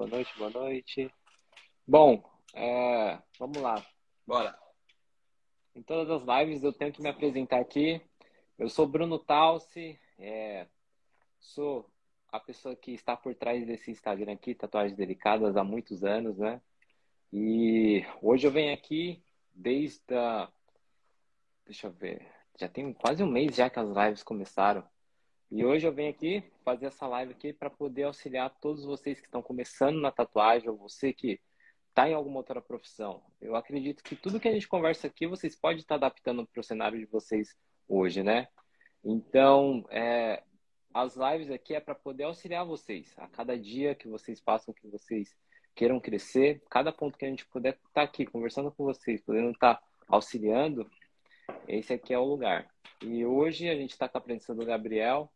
boa noite, boa noite. Bom, é, vamos lá. Bora. Em todas as lives eu tenho que me apresentar aqui. Eu sou Bruno Talsi, é, sou a pessoa que está por trás desse Instagram aqui, Tatuagens Delicadas, há muitos anos, né? E hoje eu venho aqui desde a. Deixa eu ver. Já tem quase um mês já que as lives começaram. E hoje eu venho aqui fazer essa live aqui para poder auxiliar todos vocês que estão começando na tatuagem, ou você que está em alguma outra profissão. Eu acredito que tudo que a gente conversa aqui vocês podem estar adaptando para o cenário de vocês hoje, né? Então, é, as lives aqui é para poder auxiliar vocês. A cada dia que vocês passam, que vocês queiram crescer, cada ponto que a gente puder estar tá aqui conversando com vocês, podendo estar tá auxiliando, esse aqui é o lugar. E hoje a gente está com a presença do Gabriel,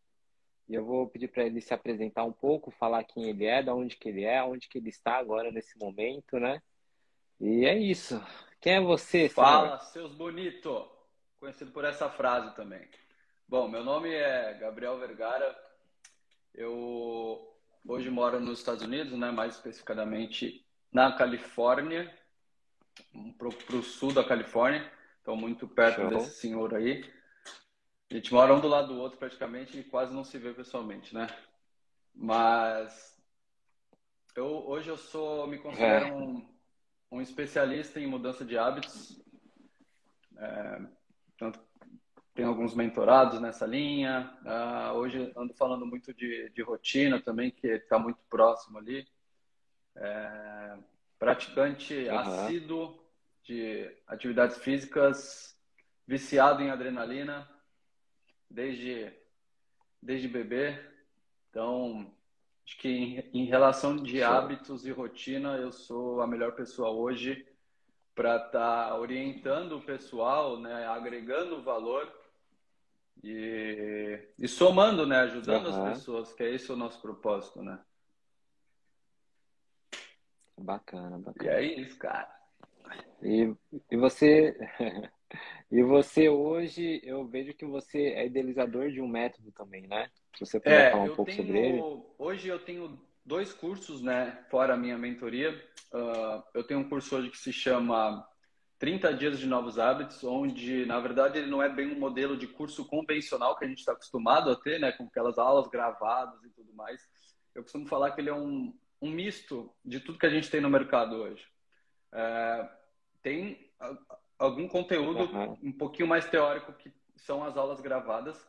e eu vou pedir para ele se apresentar um pouco, falar quem ele é, de onde que ele é, onde que ele está agora nesse momento, né? E é isso. Quem é você? Fala, seus bonito, conhecido por essa frase também. Bom, meu nome é Gabriel Vergara. Eu hoje moro nos Estados Unidos, né? Mais especificamente na Califórnia, para o sul da Califórnia. Então, muito perto Show. desse senhor aí. A gente mora um do lado do outro praticamente e quase não se vê pessoalmente, né? Mas eu hoje eu sou, me considero é. um, um especialista em mudança de hábitos. É, tanto tem alguns mentorados nessa linha. Uh, hoje ando falando muito de, de rotina também, que está muito próximo ali. É, praticante uhum. assíduo de atividades físicas, viciado em adrenalina, desde, desde bebê. Então, acho que em, em relação de hábitos e rotina, eu sou a melhor pessoa hoje para estar tá orientando o pessoal, né, agregando valor e, e somando, né, ajudando uhum. as pessoas, que é esse o nosso propósito, né? Bacana, bacana. E é isso, cara. E, e você E você hoje, eu vejo que você é idealizador de um método também, né? Se você puder é, falar um pouco tenho, sobre ele. Hoje eu tenho dois cursos, né? Fora a minha mentoria. Uh, eu tenho um curso hoje que se chama 30 Dias de Novos Hábitos, onde, na verdade, ele não é bem um modelo de curso convencional que a gente está acostumado a ter, né? Com aquelas aulas gravadas e tudo mais. Eu costumo falar que ele é um, um misto de tudo que a gente tem no mercado hoje. É, tem algum conteúdo uhum. um pouquinho mais teórico que são as aulas gravadas,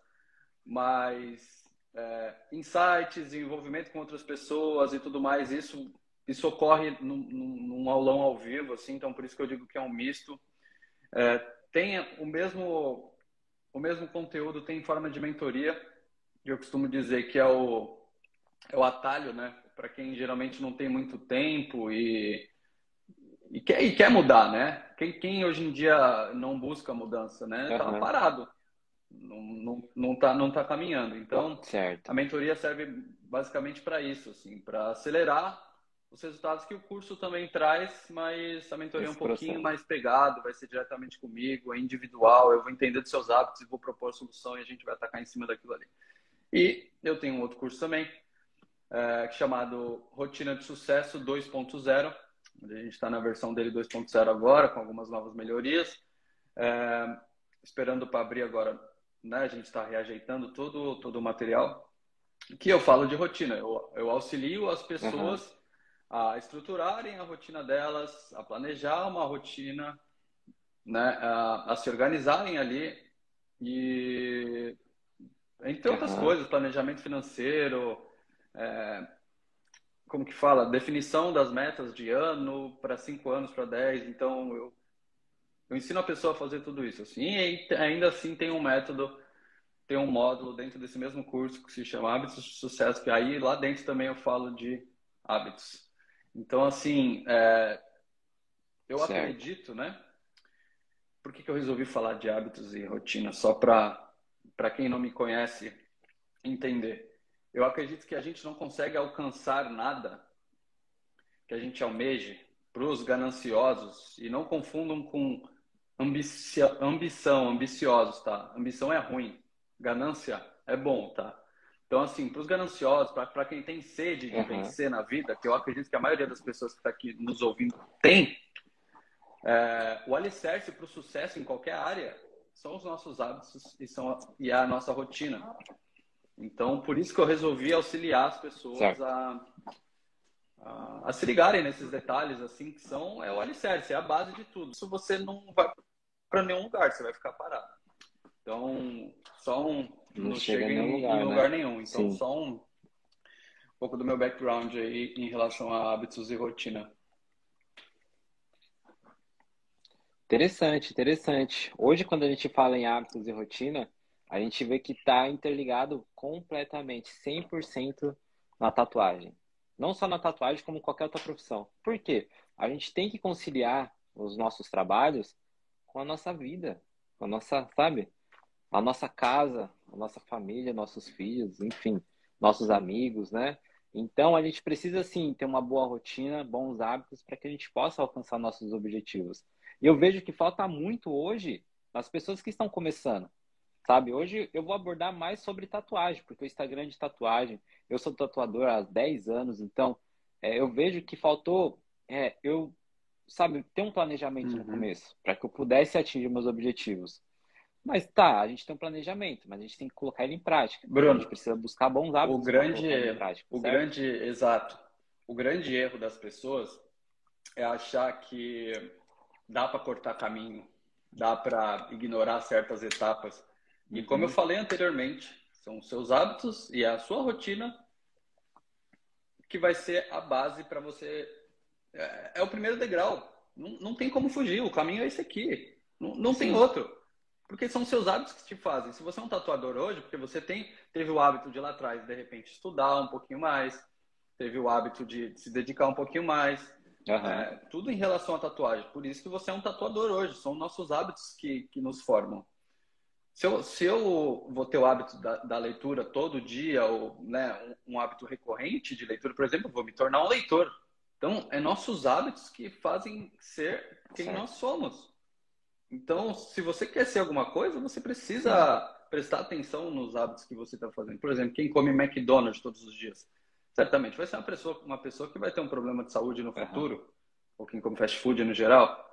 mas é, insights, envolvimento com outras pessoas e tudo mais, isso isso ocorre num, num, aulão ao vivo, assim, então por isso que eu digo que é um misto. É, tem o mesmo o mesmo conteúdo tem forma de mentoria, eu costumo dizer que é o é o atalho, né? Para quem geralmente não tem muito tempo e e quer, e quer mudar, né? Quem, quem hoje em dia não busca mudança, né? Tá uhum. parado. Não, não, não, tá, não tá caminhando. Então, certo. a mentoria serve basicamente para isso, assim, para acelerar os resultados que o curso também traz, mas a mentoria é um pouquinho processo. mais pegado, vai ser diretamente comigo, é individual, eu vou entender dos seus hábitos e vou propor a solução e a gente vai atacar em cima daquilo ali. E eu tenho um outro curso também, é, chamado Rotina de Sucesso 2.0, a gente está na versão dele 2.0 agora, com algumas novas melhorias. É, esperando para abrir agora, né? A gente está reajeitando todo, todo o material. Que eu falo de rotina. Eu, eu auxilio as pessoas uhum. a estruturarem a rotina delas, a planejar uma rotina, né? A, a se organizarem ali e entre outras uhum. coisas, planejamento financeiro, é, como que fala, definição das metas de ano para cinco anos, para dez. Então, eu, eu ensino a pessoa a fazer tudo isso. Assim, e ainda assim tem um método, tem um módulo dentro desse mesmo curso que se chama Hábitos de Sucesso, que aí lá dentro também eu falo de hábitos. Então, assim, é, eu certo. acredito, né? Por que, que eu resolvi falar de hábitos e rotina? Só para quem não me conhece entender. Eu acredito que a gente não consegue alcançar nada que a gente almeje para os gananciosos e não confundam com ambição, ambiciosos, tá? Ambição é ruim, ganância é bom, tá? Então, assim, para os gananciosos, para quem tem sede de uhum. vencer na vida, que eu acredito que a maioria das pessoas que está aqui nos ouvindo tem, é, o alicerce para o sucesso em qualquer área são os nossos hábitos e, são, e a nossa rotina. Então, por isso que eu resolvi auxiliar as pessoas a, a, a, se ligarem nesses detalhes, assim, que são é o alicerce, é a base de tudo. Isso você não vai para nenhum lugar, você vai ficar parado. Então, só um. Não, não chega, chega em, lugar, em lugar né? nenhum. Então, Sim. só um, um pouco do meu background aí em relação a hábitos e rotina. Interessante, interessante. Hoje, quando a gente fala em hábitos e rotina, a gente vê que está interligado completamente, 100% na tatuagem. Não só na tatuagem, como qualquer outra profissão. Por quê? A gente tem que conciliar os nossos trabalhos com a nossa vida, com a nossa, sabe? A nossa casa, a nossa família, nossos filhos, enfim, nossos amigos, né? Então a gente precisa sim ter uma boa rotina, bons hábitos para que a gente possa alcançar nossos objetivos. E eu vejo que falta muito hoje nas pessoas que estão começando. Sabe, hoje eu vou abordar mais sobre tatuagem, porque o Instagram é de tatuagem, eu sou tatuador há 10 anos, então é, eu vejo que faltou é, eu, sabe, ter um planejamento uhum. no começo, para que eu pudesse atingir meus objetivos. Mas tá, a gente tem um planejamento, mas a gente tem que colocar ele em prática. Bruno, a gente precisa buscar bons hábitos. O grande, prática, o grande, exato. O grande erro das pessoas é achar que dá para cortar caminho, dá para ignorar certas etapas. E como eu falei anteriormente, são os seus hábitos e a sua rotina que vai ser a base para você. É, é, o primeiro degrau. Não, não tem como fugir. O caminho é esse aqui. Não, não tem outro. Porque são seus hábitos que te fazem. Se você é um tatuador hoje, porque você tem, teve o hábito de lá atrás, de repente, estudar um pouquinho mais, teve o hábito de se dedicar um pouquinho mais, uhum. é, tudo em relação à tatuagem. Por isso que você é um tatuador hoje. São nossos hábitos que, que nos formam. Se eu, se eu vou ter o hábito da, da leitura todo dia, ou né, um, um, hábito recorrente de leitura, por exemplo, vou me tornar um leitor. Então, é nossos hábitos que fazem ser quem certo. nós somos. Então, se você quer ser alguma coisa, você precisa prestar atenção nos hábitos que você está fazendo. Por exemplo, quem come McDonald's todos os dias, certamente vai ser uma pessoa, uma pessoa que vai ter um problema de saúde no futuro, uhum. ou quem come fast food no geral.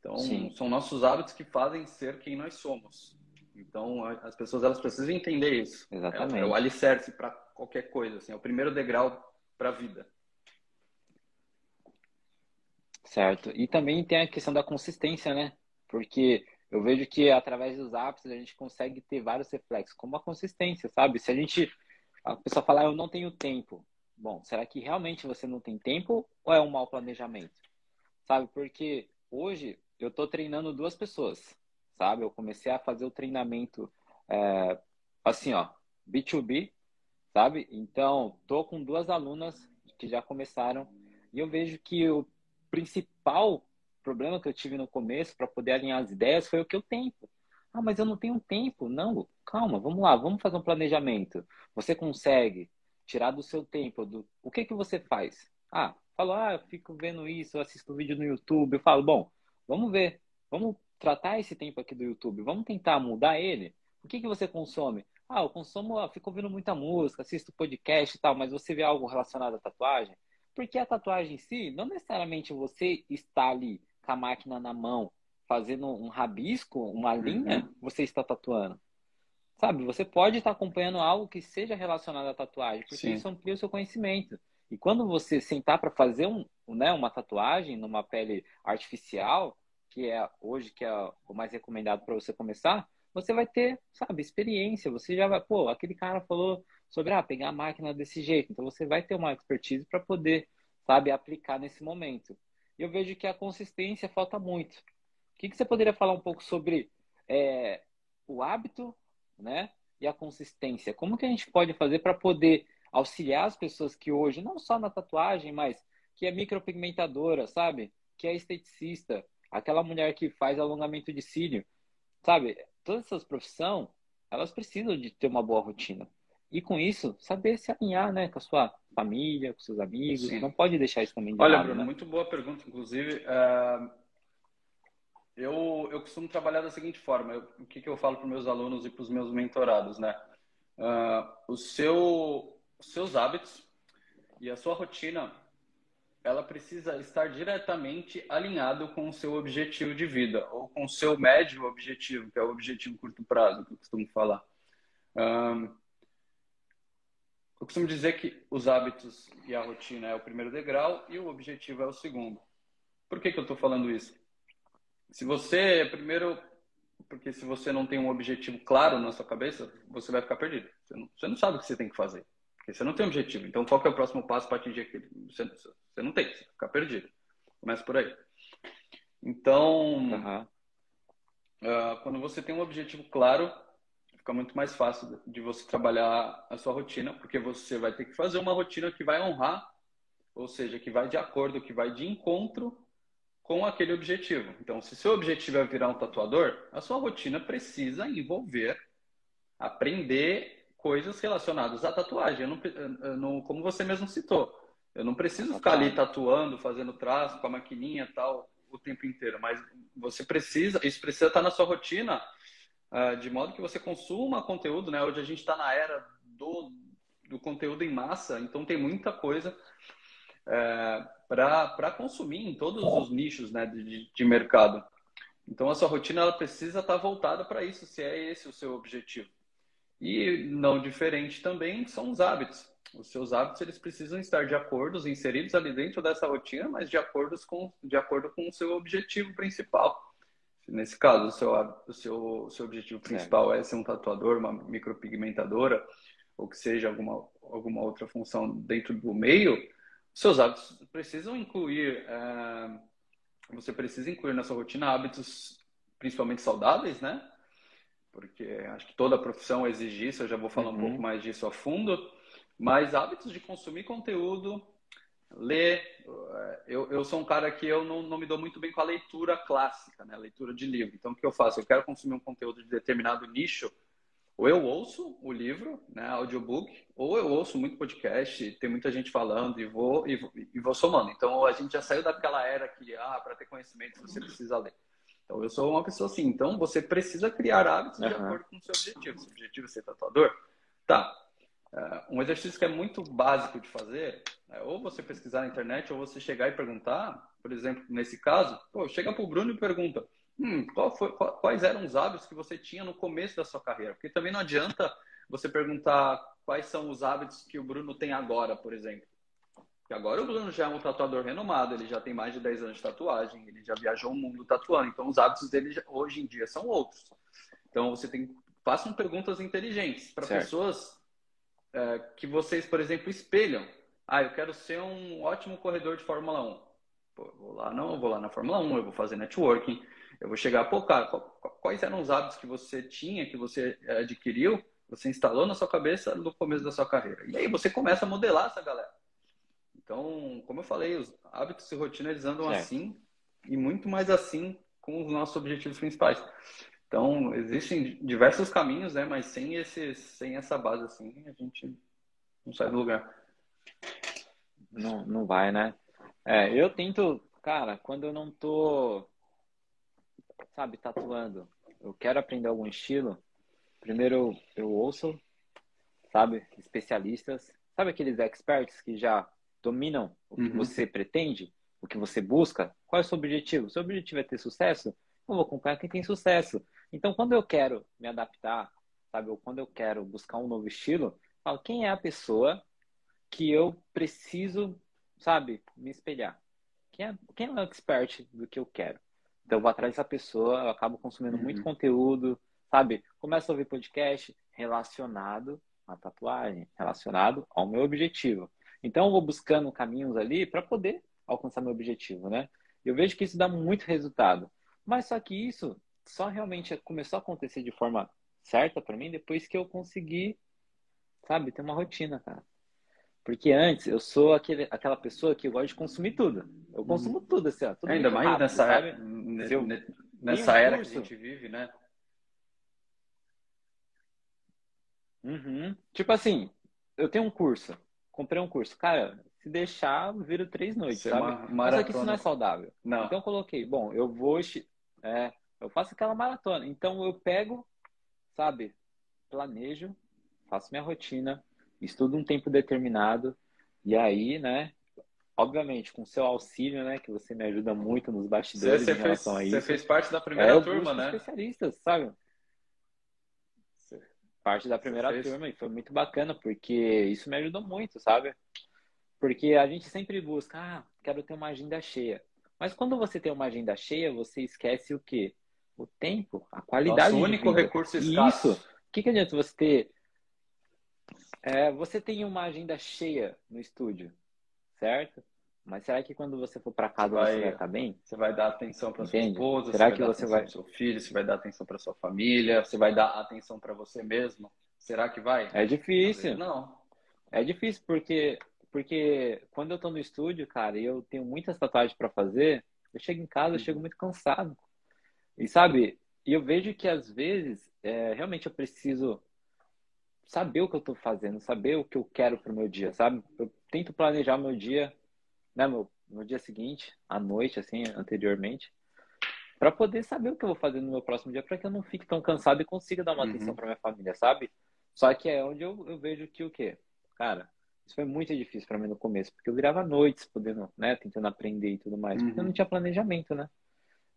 Então, Sim. são nossos hábitos que fazem ser quem nós somos. Então, as pessoas elas precisam entender isso. Exatamente. É, é o alicerce para qualquer coisa, assim, é o primeiro degrau para a vida. Certo. E também tem a questão da consistência, né? Porque eu vejo que através dos hábitos a gente consegue ter vários reflexos, como a consistência, sabe? Se a gente. A pessoa falar, ah, eu não tenho tempo. Bom, será que realmente você não tem tempo ou é um mau planejamento? Sabe? Porque hoje eu estou treinando duas pessoas, sabe? Eu comecei a fazer o treinamento é, assim, ó, B2B, sabe? Então, tô com duas alunas que já começaram e eu vejo que o principal problema que eu tive no começo para poder alinhar as ideias foi o que eu tempo. Ah, mas eu não tenho tempo. Não, calma, vamos lá, vamos fazer um planejamento. Você consegue tirar do seu tempo, do o que que você faz? Ah, falo, ah, eu fico vendo isso, eu assisto vídeo no YouTube, eu falo, bom, vamos ver, vamos tratar esse tempo aqui do YouTube, vamos tentar mudar ele. O que que você consome? Ah, eu consumo, eu fico ouvindo muita música, assisto podcast e tal, mas você vê algo relacionado à tatuagem? Porque a tatuagem em si, não necessariamente você está ali com a máquina na mão, fazendo um rabisco, uma linha, uhum. você está tatuando. Sabe, você pode estar acompanhando algo que seja relacionado à tatuagem, porque Sim. isso amplia o seu conhecimento. E quando você sentar para fazer um, né, uma tatuagem numa pele artificial, que é hoje que é o mais recomendado para você começar, você vai ter, sabe, experiência. Você já vai, pô, aquele cara falou sobre ah, pegar a máquina desse jeito. Então você vai ter uma expertise para poder, sabe, aplicar nesse momento eu vejo que a consistência falta muito. O que, que você poderia falar um pouco sobre é, o hábito né, e a consistência? Como que a gente pode fazer para poder auxiliar as pessoas que hoje, não só na tatuagem, mas que é micropigmentadora, sabe? Que é esteticista, aquela mulher que faz alongamento de cílio, sabe? Todas essas profissões, elas precisam de ter uma boa rotina. E com isso, saber se alinhar, né, com a sua família, com seus amigos. Sim. Não pode deixar isso também de Olha, lado, Bruno, né? muito boa pergunta, inclusive. Uh, eu, eu costumo trabalhar da seguinte forma: eu, o que, que eu falo para os meus alunos e para os meus mentorados, né? uh, o seu, os seus hábitos e a sua rotina, ela precisa estar diretamente alinhado com o seu objetivo de vida ou com o seu médio objetivo, que é o objetivo curto prazo, que eu costumo falar. Um, eu costumo dizer que os hábitos e a rotina é o primeiro degrau e o objetivo é o segundo. Por que, que eu estou falando isso? Se você, primeiro, porque se você não tem um objetivo claro na sua cabeça, você vai ficar perdido. Você não, você não sabe o que você tem que fazer. Porque você não tem objetivo. Então, qual é o próximo passo para atingir aquilo? Você, você não tem, você fica perdido. Começa por aí. Então, uhum. uh, quando você tem um objetivo claro, fica muito mais fácil de você trabalhar a sua rotina, porque você vai ter que fazer uma rotina que vai honrar, ou seja, que vai de acordo, que vai de encontro com aquele objetivo. Então, se seu objetivo é virar um tatuador, a sua rotina precisa envolver aprender coisas relacionadas à tatuagem. Eu não, eu não, como você mesmo citou, eu não preciso ficar ali tatuando, fazendo traço com a maquininha tal o tempo inteiro, mas você precisa, isso precisa estar na sua rotina uh, de modo que você consuma conteúdo, né? Hoje a gente está na era do, do conteúdo em massa, então tem muita coisa é, para consumir em todos os nichos né, de, de mercado. Então a sua rotina ela precisa estar tá voltada para isso, se é esse o seu objetivo. E não diferente também são os hábitos. Os seus hábitos eles precisam estar de acordo, inseridos ali dentro dessa rotina, mas de acordo com, de acordo com o seu objetivo principal. Nesse caso, o seu, o seu, o seu objetivo principal é. é ser um tatuador, uma micropigmentadora, ou que seja alguma, alguma outra função dentro do meio, seus hábitos precisam incluir, é, você precisa incluir na sua rotina hábitos principalmente saudáveis, né? Porque acho que toda profissão exige isso, eu já vou falar uhum. um pouco mais disso a fundo, mas hábitos de consumir conteúdo ler. Eu, eu sou um cara que eu não, não me dou muito bem com a leitura clássica, né? leitura de livro. Então, o que eu faço? Eu quero consumir um conteúdo de determinado nicho, ou eu ouço o livro, né, audiobook, ou eu ouço muito podcast, tem muita gente falando e vou, e vou, e vou somando. Então, a gente já saiu daquela era que, ah, para ter conhecimento você precisa ler. Então, eu sou uma pessoa assim. Então, você precisa criar hábitos uhum. de acordo com o seu objetivo. Se o objetivo é ser tatuador, tá. Uh, um exercício que é muito básico de fazer é ou você pesquisar na internet ou você chegar e perguntar, por exemplo, nesse caso, pô, chega para o Bruno e pergunta, hum, foi, quais eram os hábitos que você tinha no começo da sua carreira? Porque também não adianta você perguntar quais são os hábitos que o Bruno tem agora, por exemplo. Porque agora o Bruno já é um tatuador renomado, ele já tem mais de 10 anos de tatuagem, ele já viajou o mundo tatuando, então os hábitos dele hoje em dia são outros. Então você tem façam perguntas inteligentes para pessoas é, que vocês, por exemplo, espelham. Ah, eu quero ser um ótimo corredor de Fórmula 1. Pô, vou lá, não, eu vou lá na Fórmula 1, eu vou fazer networking, eu vou chegar, pô, cara, quais eram os hábitos que você tinha, que você é, adquiriu, você instalou na sua cabeça no começo da sua carreira. E aí você começa a modelar essa galera. Então, como eu falei, os hábitos e rotina eles andam é. assim e muito mais assim com os nossos objetivos principais. Então, existem diversos caminhos, né? Mas sem, esse, sem essa base assim, a gente não sai do lugar. Não, não vai, né? É, eu tento, cara, quando eu não tô, sabe, tatuando, eu quero aprender algum estilo, primeiro eu ouço, sabe, especialistas, sabe aqueles experts que já dominam o que uhum. você pretende, o que você busca? Qual é o seu objetivo? Seu objetivo é ter sucesso? Eu vou acompanhar quem tem sucesso. Então, quando eu quero me adaptar, sabe, ou quando eu quero buscar um novo estilo, falo, quem é a pessoa que eu preciso, sabe, me espelhar? Quem é, quem é o expert do que eu quero? Então, eu vou atrás dessa pessoa, eu acabo consumindo uhum. muito conteúdo, sabe? Começo a ouvir podcast relacionado à tatuagem, relacionado ao meu objetivo. Então, eu vou buscando caminhos ali para poder alcançar meu objetivo, né? Eu vejo que isso dá muito resultado. Mas só que isso só realmente começou a acontecer de forma certa para mim depois que eu consegui, sabe, ter uma rotina, cara. Porque antes eu sou aquele, aquela pessoa que gosta de consumir tudo. Eu uhum. consumo uhum. tudo, assim, ó, tudo Ainda mais rápido, nessa, sabe? eu, nessa um era curso, que a gente vive, né? Uhum. Tipo assim, eu tenho um curso, comprei um curso. Cara, se deixar, viro três noites, Você sabe? Mas aqui isso não é saudável. Não. Então eu coloquei, bom, eu vou. É, eu faço aquela maratona. Então eu pego, sabe, planejo, faço minha rotina, estudo um tempo determinado, e aí, né, obviamente, com seu auxílio, né, que você me ajuda muito nos bastidores você, você em relação fez, a isso. Você fez parte da primeira é, turma, né? especialistas, sabe? Parte da primeira turma, e foi muito bacana, porque isso me ajudou muito, sabe? Porque a gente sempre busca, ah, quero ter uma agenda cheia. Mas quando você tem uma agenda cheia, você esquece o quê? O tempo, a qualidade. Nosso único recurso escasso. Isso. O que, que adianta você ter é, você tem uma agenda cheia no estúdio, certo? Mas será que quando você for para casa vai, você vai estar bem? Você vai dar atenção para sua esposa, será você que você vai seu filho, você vai dar atenção para sua família, você vai dar atenção para você mesmo? Será que vai? É difícil. Não. É difícil porque porque quando eu tô no estúdio, cara, e eu tenho muitas tatuagens para fazer, eu chego em casa, eu chego muito cansado. E sabe, e eu vejo que às vezes é, realmente eu preciso saber o que eu estou fazendo, saber o que eu quero para o meu dia, sabe? Eu tento planejar meu dia, né, meu, meu dia seguinte, à noite, assim, anteriormente, para poder saber o que eu vou fazer no meu próximo dia, para que eu não fique tão cansado e consiga dar uma uhum. atenção para minha família, sabe? Só que é onde eu, eu vejo que o quê? Cara, isso foi muito difícil para mim no começo, porque eu virava noites podendo, né, tentando aprender e tudo mais, uhum. porque eu não uhum. tinha planejamento, né?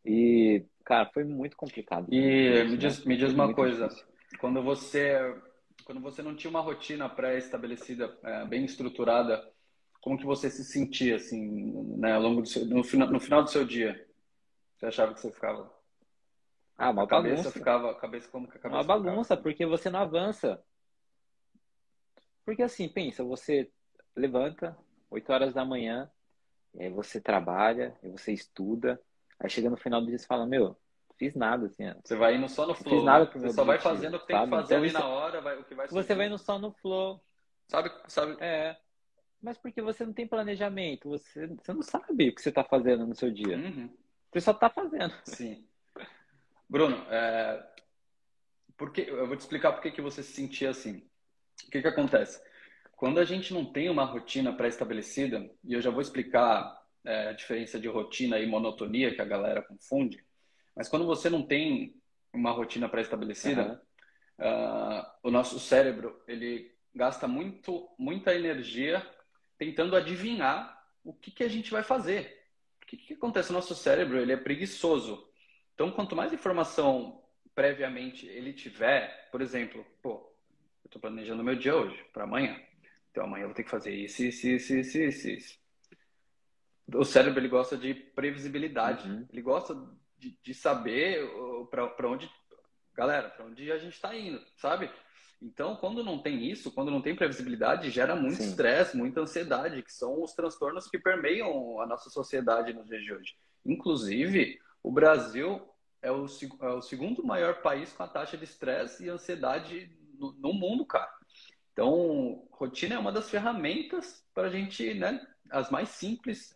E, cara, foi muito complicado. E me diz, me diz uma coisa, difícil. quando você quando você não tinha uma rotina pré-estabelecida, é, bem estruturada, como que você se sentia assim, né, ao longo do seu, no, final, no final do seu dia? Você achava que você ficava ah, uma a bagunça. cabeça ficava, a cabeça como que a cabeça Uma bagunça, ficava? porque você não avança. Porque assim, pensa, você levanta 8 horas da manhã, aí você trabalha, aí você estuda, aí chega no final do dia e fala, meu, fiz nada, assim. Você vai indo só no flow. Fiz nada né? pro meu Você só vai fazendo o que tem que fazer então, ali na hora, vai, o que vai Você vai indo só no flow. Sabe, sabe? É. Mas porque você não tem planejamento, você, você não sabe o que você está fazendo no seu dia. Uhum. Você só está fazendo. Sim. Bruno, é... porque, eu vou te explicar por que você se sentia assim. O que, que acontece? Quando a gente não tem uma rotina pré-estabelecida, e eu já vou explicar é, a diferença de rotina e monotonia que a galera confunde, mas quando você não tem uma rotina pré-estabelecida, uhum. uh, o nosso cérebro ele gasta muito, muita energia tentando adivinhar o que, que a gente vai fazer. O que, que acontece? O nosso cérebro ele é preguiçoso. Então, quanto mais informação previamente ele tiver, por exemplo, pô, eu estou planejando meu dia hoje, para amanhã. Então, amanhã eu vou ter que fazer isso, isso, isso, isso, isso. isso. O cérebro ele gosta de previsibilidade. Uhum. Ele gosta de, de saber para onde, galera, para onde a gente está indo, sabe? Então, quando não tem isso, quando não tem previsibilidade, gera muito estresse, muita ansiedade, que são os transtornos que permeiam a nossa sociedade nos dias de hoje. Inclusive, o Brasil é o, é o segundo maior país com a taxa de estresse e ansiedade no, no, mundo, cara. Então, rotina é uma das ferramentas para a gente, né, as mais simples,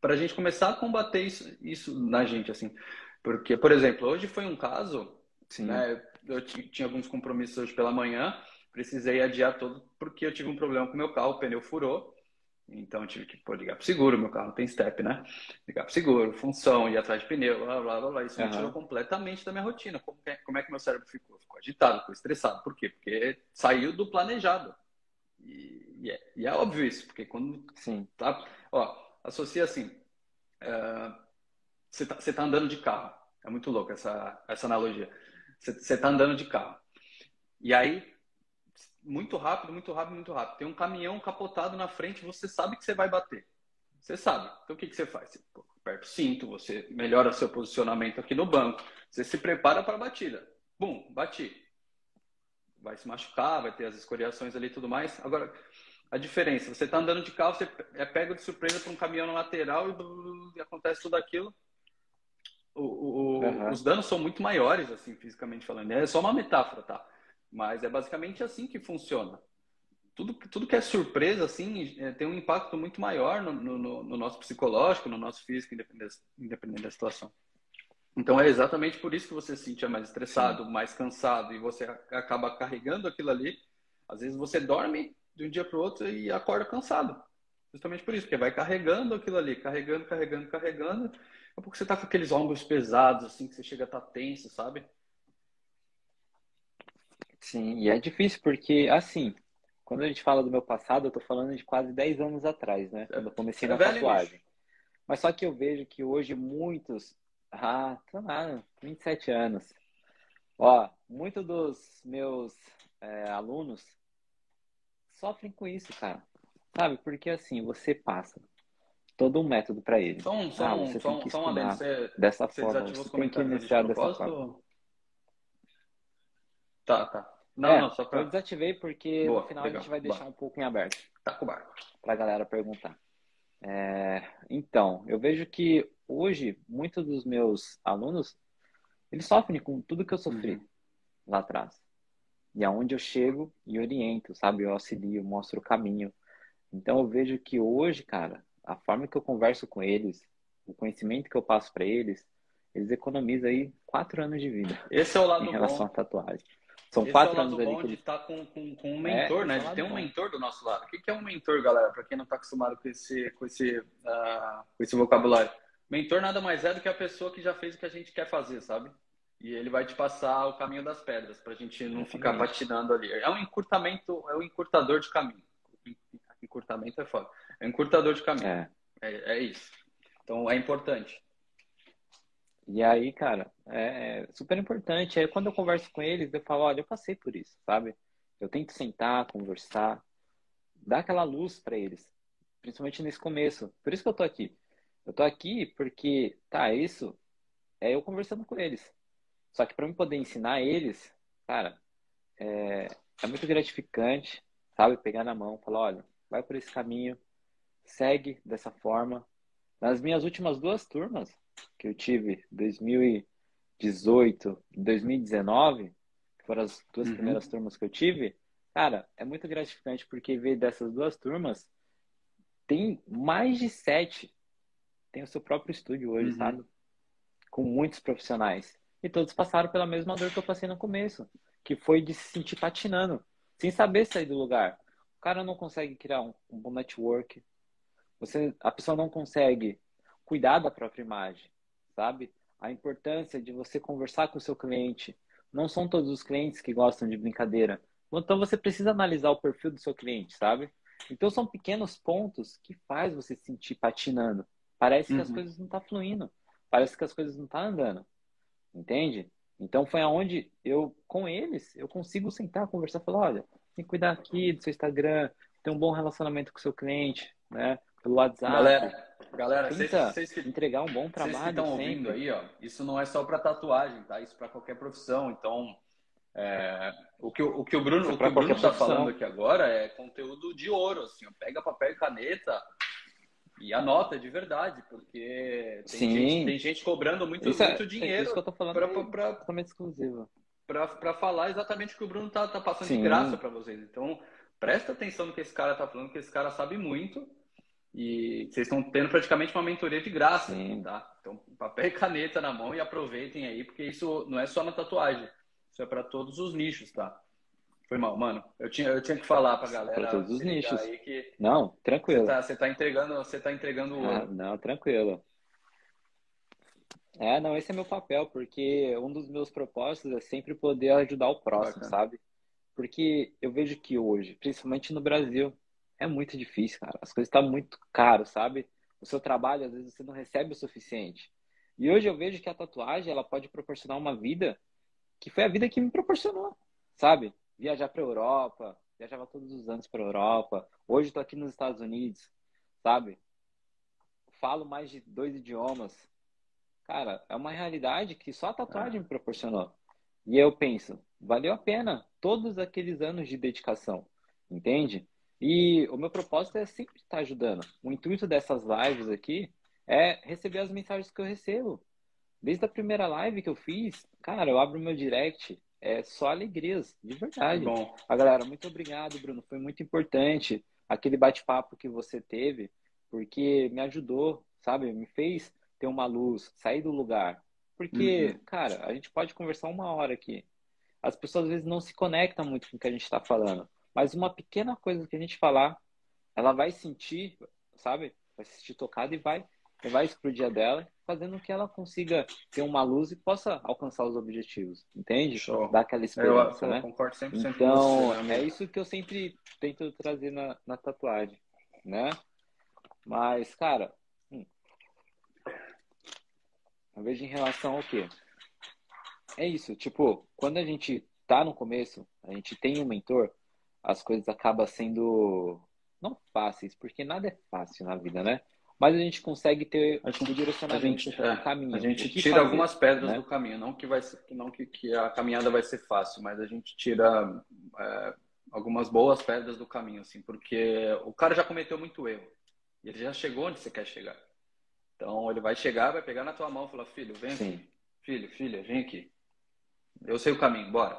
para a gente começar a combater isso, isso na gente, assim. Porque, por exemplo, hoje foi um caso, Sim. né? Eu tinha alguns compromissos hoje pela manhã, precisei adiar todo porque eu tive um problema com o meu carro, o pneu furou. Então eu tive que pô, ligar pro seguro, meu carro não tem step, né? Ligar pro seguro, função, ir atrás de pneu, blá blá blá, blá. Isso uhum. me tirou completamente da minha rotina. Como é, como é que meu cérebro ficou? Ficou agitado, ficou estressado. Por quê? Porque saiu do planejado. E, e, é, e é óbvio isso, porque quando. Sim. Tá, ó, associa assim. você está tá andando de carro. É muito louco essa, essa analogia. Você está andando de carro. E aí, muito rápido, muito rápido, muito rápido. Tem um caminhão capotado na frente, você sabe que você vai bater. Você sabe. Então o que, que você faz? Você aperta o cinto, você melhora seu posicionamento aqui no banco. Você se prepara para a batida. Bum, bati. Vai se machucar, vai ter as escoriações ali e tudo mais. Agora, a diferença. Você está andando de carro, você é pego de surpresa por um caminhão na lateral e, e acontece tudo aquilo. O, o, uhum. Os danos são muito maiores, assim, fisicamente falando. É só uma metáfora, tá? Mas é basicamente assim que funciona. Tudo, tudo que é surpresa, assim, é, tem um impacto muito maior no, no, no, nosso psicológico, no nosso físico, independente, independente da situação. Então é exatamente por isso que você se sentia mais estressado, Sim. mais cansado e você acaba carregando aquilo ali. Às vezes você dorme de um dia para o outro e acorda cansado. Justamente por isso, porque vai carregando aquilo ali, carregando, carregando, carregando. É porque você tá com aqueles ombros pesados, assim, que você chega a estar tá tenso, sabe? Sim, e é difícil porque, assim, quando a gente fala do meu passado, eu tô falando de quase 10 anos atrás, né? Quando eu comecei é na tatuagem. Mas só que eu vejo que hoje muitos. Ah, tô nada, 27 anos. Ó, muitos dos meus é, alunos sofrem com isso, cara. Sabe? Porque assim, você passa todo um método para eles. Só só ah, você tem que estudar você, dessa você forma, você tem que iniciar dessa forma. Tá, tá. Não, é, não, só pra... Eu desativei porque Boa, no final legal. a gente vai deixar Boa. um pouco em aberto. Tá com o barco. Pra galera perguntar. É, então, eu vejo que hoje, muitos dos meus alunos, eles sofrem com tudo que eu sofri uhum. lá atrás. E aonde eu chego e oriento, sabe? Eu auxilio, mostro o caminho. Então, eu vejo que hoje, cara, a forma que eu converso com eles, o conhecimento que eu passo para eles, eles economizam aí quatro anos de vida. Esse é o lado em relação bom. à tatuagem. São Esse quatro é anos ali que de estar tá com, com, com, um mentor, é, né? De ter um bom. mentor do nosso lado. O que é um mentor, galera? Para quem não está acostumado com esse, com, esse, uh, com esse vocabulário. Mentor nada mais é do que a pessoa que já fez o que a gente quer fazer, sabe? E ele vai te passar o caminho das pedras para a gente não ficar patinando ali. É um encurtamento, é um encurtador de caminho. Encurtamento é foda. É um encurtador de caminho. É. É, é isso. Então é importante. E aí, cara, é, é super importante. Aí quando eu converso com eles, eu falo, olha, eu passei por isso, sabe? Eu tento sentar, conversar, dar aquela luz para eles, principalmente nesse começo. Por isso que eu tô aqui. Eu tô aqui porque, tá, isso é eu conversando com eles. Só que para eu poder ensinar eles, cara, é, é muito gratificante, sabe? Pegar na mão, falar, olha, vai por esse caminho, segue dessa forma. Nas minhas últimas duas turmas, que eu tive 2018 e 2019, que foram as duas uhum. primeiras turmas que eu tive, cara, é muito gratificante porque ver dessas duas turmas tem mais de sete tem o seu próprio estúdio hoje, uhum. sabe? Com muitos profissionais. E todos passaram pela mesma dor que eu passei no começo, que foi de se sentir patinando, sem saber sair do lugar. O cara não consegue criar um, um bom network. Você, a pessoa não consegue cuidar da própria imagem, sabe? A importância de você conversar com o seu cliente. Não são todos os clientes que gostam de brincadeira. Então você precisa analisar o perfil do seu cliente, sabe? Então são pequenos pontos que faz você se sentir patinando. Parece uhum. que as uhum. coisas não estão tá fluindo. Parece que as coisas não estão tá andando. Entende? Então foi aonde eu, com eles, eu consigo sentar, conversar, falar, olha, tem que cuidar aqui do seu Instagram, ter um bom relacionamento com o seu cliente, né? Pelo WhatsApp. Galera, Galera, Tenta vocês, que, entregar um bom trabalho. Vocês estão ouvindo aí, ó, isso não é só para tatuagem, tá? Isso para qualquer profissão. Então, é, o, que, o que o Bruno o Bruno está falando aqui agora é conteúdo de ouro, assim. Pega papel e caneta e anota de verdade, porque tem, Sim. Gente, tem gente cobrando muito, isso é, muito dinheiro. É isso que eu tô falando pra, pra, pra, exclusivo. Para falar exatamente o que o Bruno tá, tá passando Sim. de graça para vocês. Então, presta atenção no que esse cara tá falando, que esse cara sabe muito. E vocês estão tendo praticamente uma mentoria de graça, Sim. tá? Então, papel e caneta na mão e aproveitem aí, porque isso não é só na tatuagem, isso é para todos os nichos, tá? Foi mal, mano. Eu tinha, eu tinha que falar pra galera. Para todos os nichos. Aí que não, tranquilo. Você tá, você tá entregando, você tá entregando o ah, Não, tranquilo. É, não, esse é meu papel, porque um dos meus propósitos é sempre poder ajudar o próximo, Bacana. sabe? Porque eu vejo que hoje, principalmente no Brasil, é muito difícil, cara. As coisas estão muito caras, sabe? O seu trabalho, às vezes, você não recebe o suficiente. E hoje eu vejo que a tatuagem, ela pode proporcionar uma vida que foi a vida que me proporcionou, sabe? Viajar para Europa, viajava todos os anos para Europa. Hoje estou aqui nos Estados Unidos, sabe? Falo mais de dois idiomas. Cara, é uma realidade que só a tatuagem me proporcionou. E eu penso, valeu a pena todos aqueles anos de dedicação, entende? E o meu propósito é sempre estar ajudando. O intuito dessas lives aqui é receber as mensagens que eu recebo. Desde a primeira live que eu fiz, cara, eu abro meu direct, é só alegrias, de verdade. Bom. A galera, muito obrigado, Bruno. Foi muito importante aquele bate-papo que você teve, porque me ajudou, sabe? Me fez ter uma luz, sair do lugar. Porque, uhum. cara, a gente pode conversar uma hora aqui. As pessoas às vezes não se conectam muito com o que a gente está falando. Mas uma pequena coisa que a gente falar, ela vai sentir, sabe? Vai se sentir tocada e vai levar isso pro dia dela, fazendo que ela consiga ter uma luz e possa alcançar os objetivos, entende? Show. Dar aquela esperança, eu, eu né? concordo 100% então, você, né? é isso que eu sempre tento trazer na, na tatuagem, né? Mas, cara, eu vejo em relação ao quê? É isso, tipo, quando a gente tá no começo, a gente tem um mentor, as coisas acabam sendo não fáceis, porque nada é fácil na vida, né? Mas a gente consegue ter a gente, o direcionamento, a gente, é, caminho. A gente tira fazer, algumas pedras né? do caminho, não que vai ser, não que, que, a caminhada vai ser fácil, mas a gente tira é, algumas boas pedras do caminho, assim, porque o cara já cometeu muito erro. E ele já chegou onde você quer chegar. Então ele vai chegar, vai pegar na tua mão e falar, filho, vem Sim. aqui. Filho, filha, vem aqui. Eu sei o caminho, bora.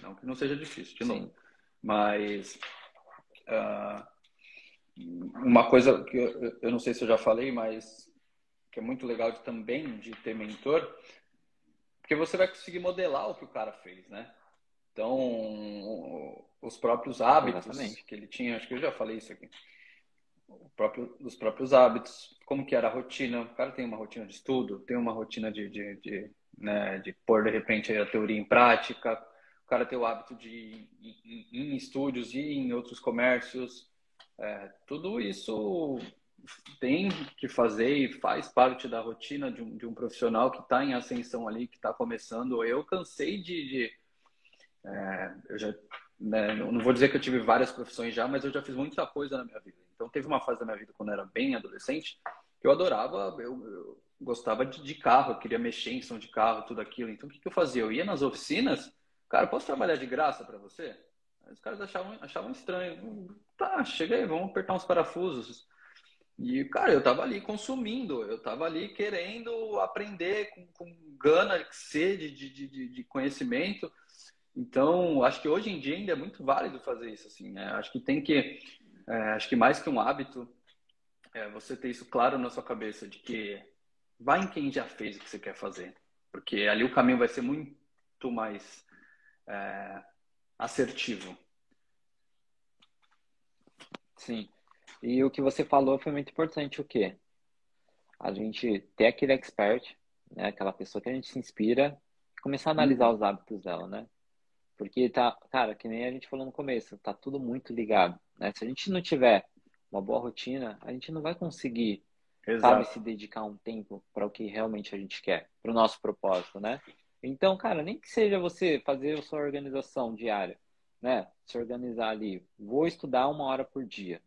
Não que não seja difícil, de Sim. novo. Mas ah, uma coisa que eu, eu não sei se eu já falei, mas que é muito legal de, também de ter mentor, porque você vai conseguir modelar o que o cara fez, né? Então, os próprios hábitos Exatamente. que ele tinha, acho que eu já falei isso aqui. Próprio, os próprios hábitos, como que era a rotina. O cara tem uma rotina de estudo, tem uma rotina de, de, de, né, de pôr, de repente, a teoria em prática. O cara tem o hábito de ir em, em estúdios e em outros comércios. É, tudo isso tem que fazer e faz parte da rotina de um, de um profissional que está em ascensão ali, que está começando. Eu cansei de. de é, eu já, né, não vou dizer que eu tive várias profissões já, mas eu já fiz muita coisa na minha vida. Então, teve uma fase da minha vida quando eu era bem adolescente que eu adorava, eu, eu gostava de, de, carro, eu queria mexer em som de carro, tudo aquilo. Então, o que, que eu fazia? Eu ia nas oficinas, cara, posso trabalhar de graça para você? Os caras achavam, achavam estranho. Tá, chega aí, vamos apertar uns parafusos. E, cara, eu tava ali consumindo, eu tava ali querendo aprender com, com gana, sede de, de, de, conhecimento. Então, acho que hoje em dia ainda é muito válido fazer isso, assim, né? Acho que tem que, é, acho que mais que um hábito, é, você ter isso claro na sua cabeça, de que vai em quem já fez o que você quer fazer. Porque ali o caminho vai ser muito mais é, assertivo. Sim. E o que você falou foi muito importante, o quê? A gente ter aquele expert, né? Aquela pessoa que a gente se inspira começar a analisar Uhum. os hábitos dela, né? Porque tá, cara, que nem a gente falou no começo, tá tudo muito ligado, né? Se a gente não tiver uma boa rotina, a gente não vai conseguir, sabe, se dedicar um tempo para o que realmente a gente quer, para o nosso propósito, né? Então, cara, nem que seja você fazer a sua organização diária, né? Se organizar ali, vou estudar uma hora por dia.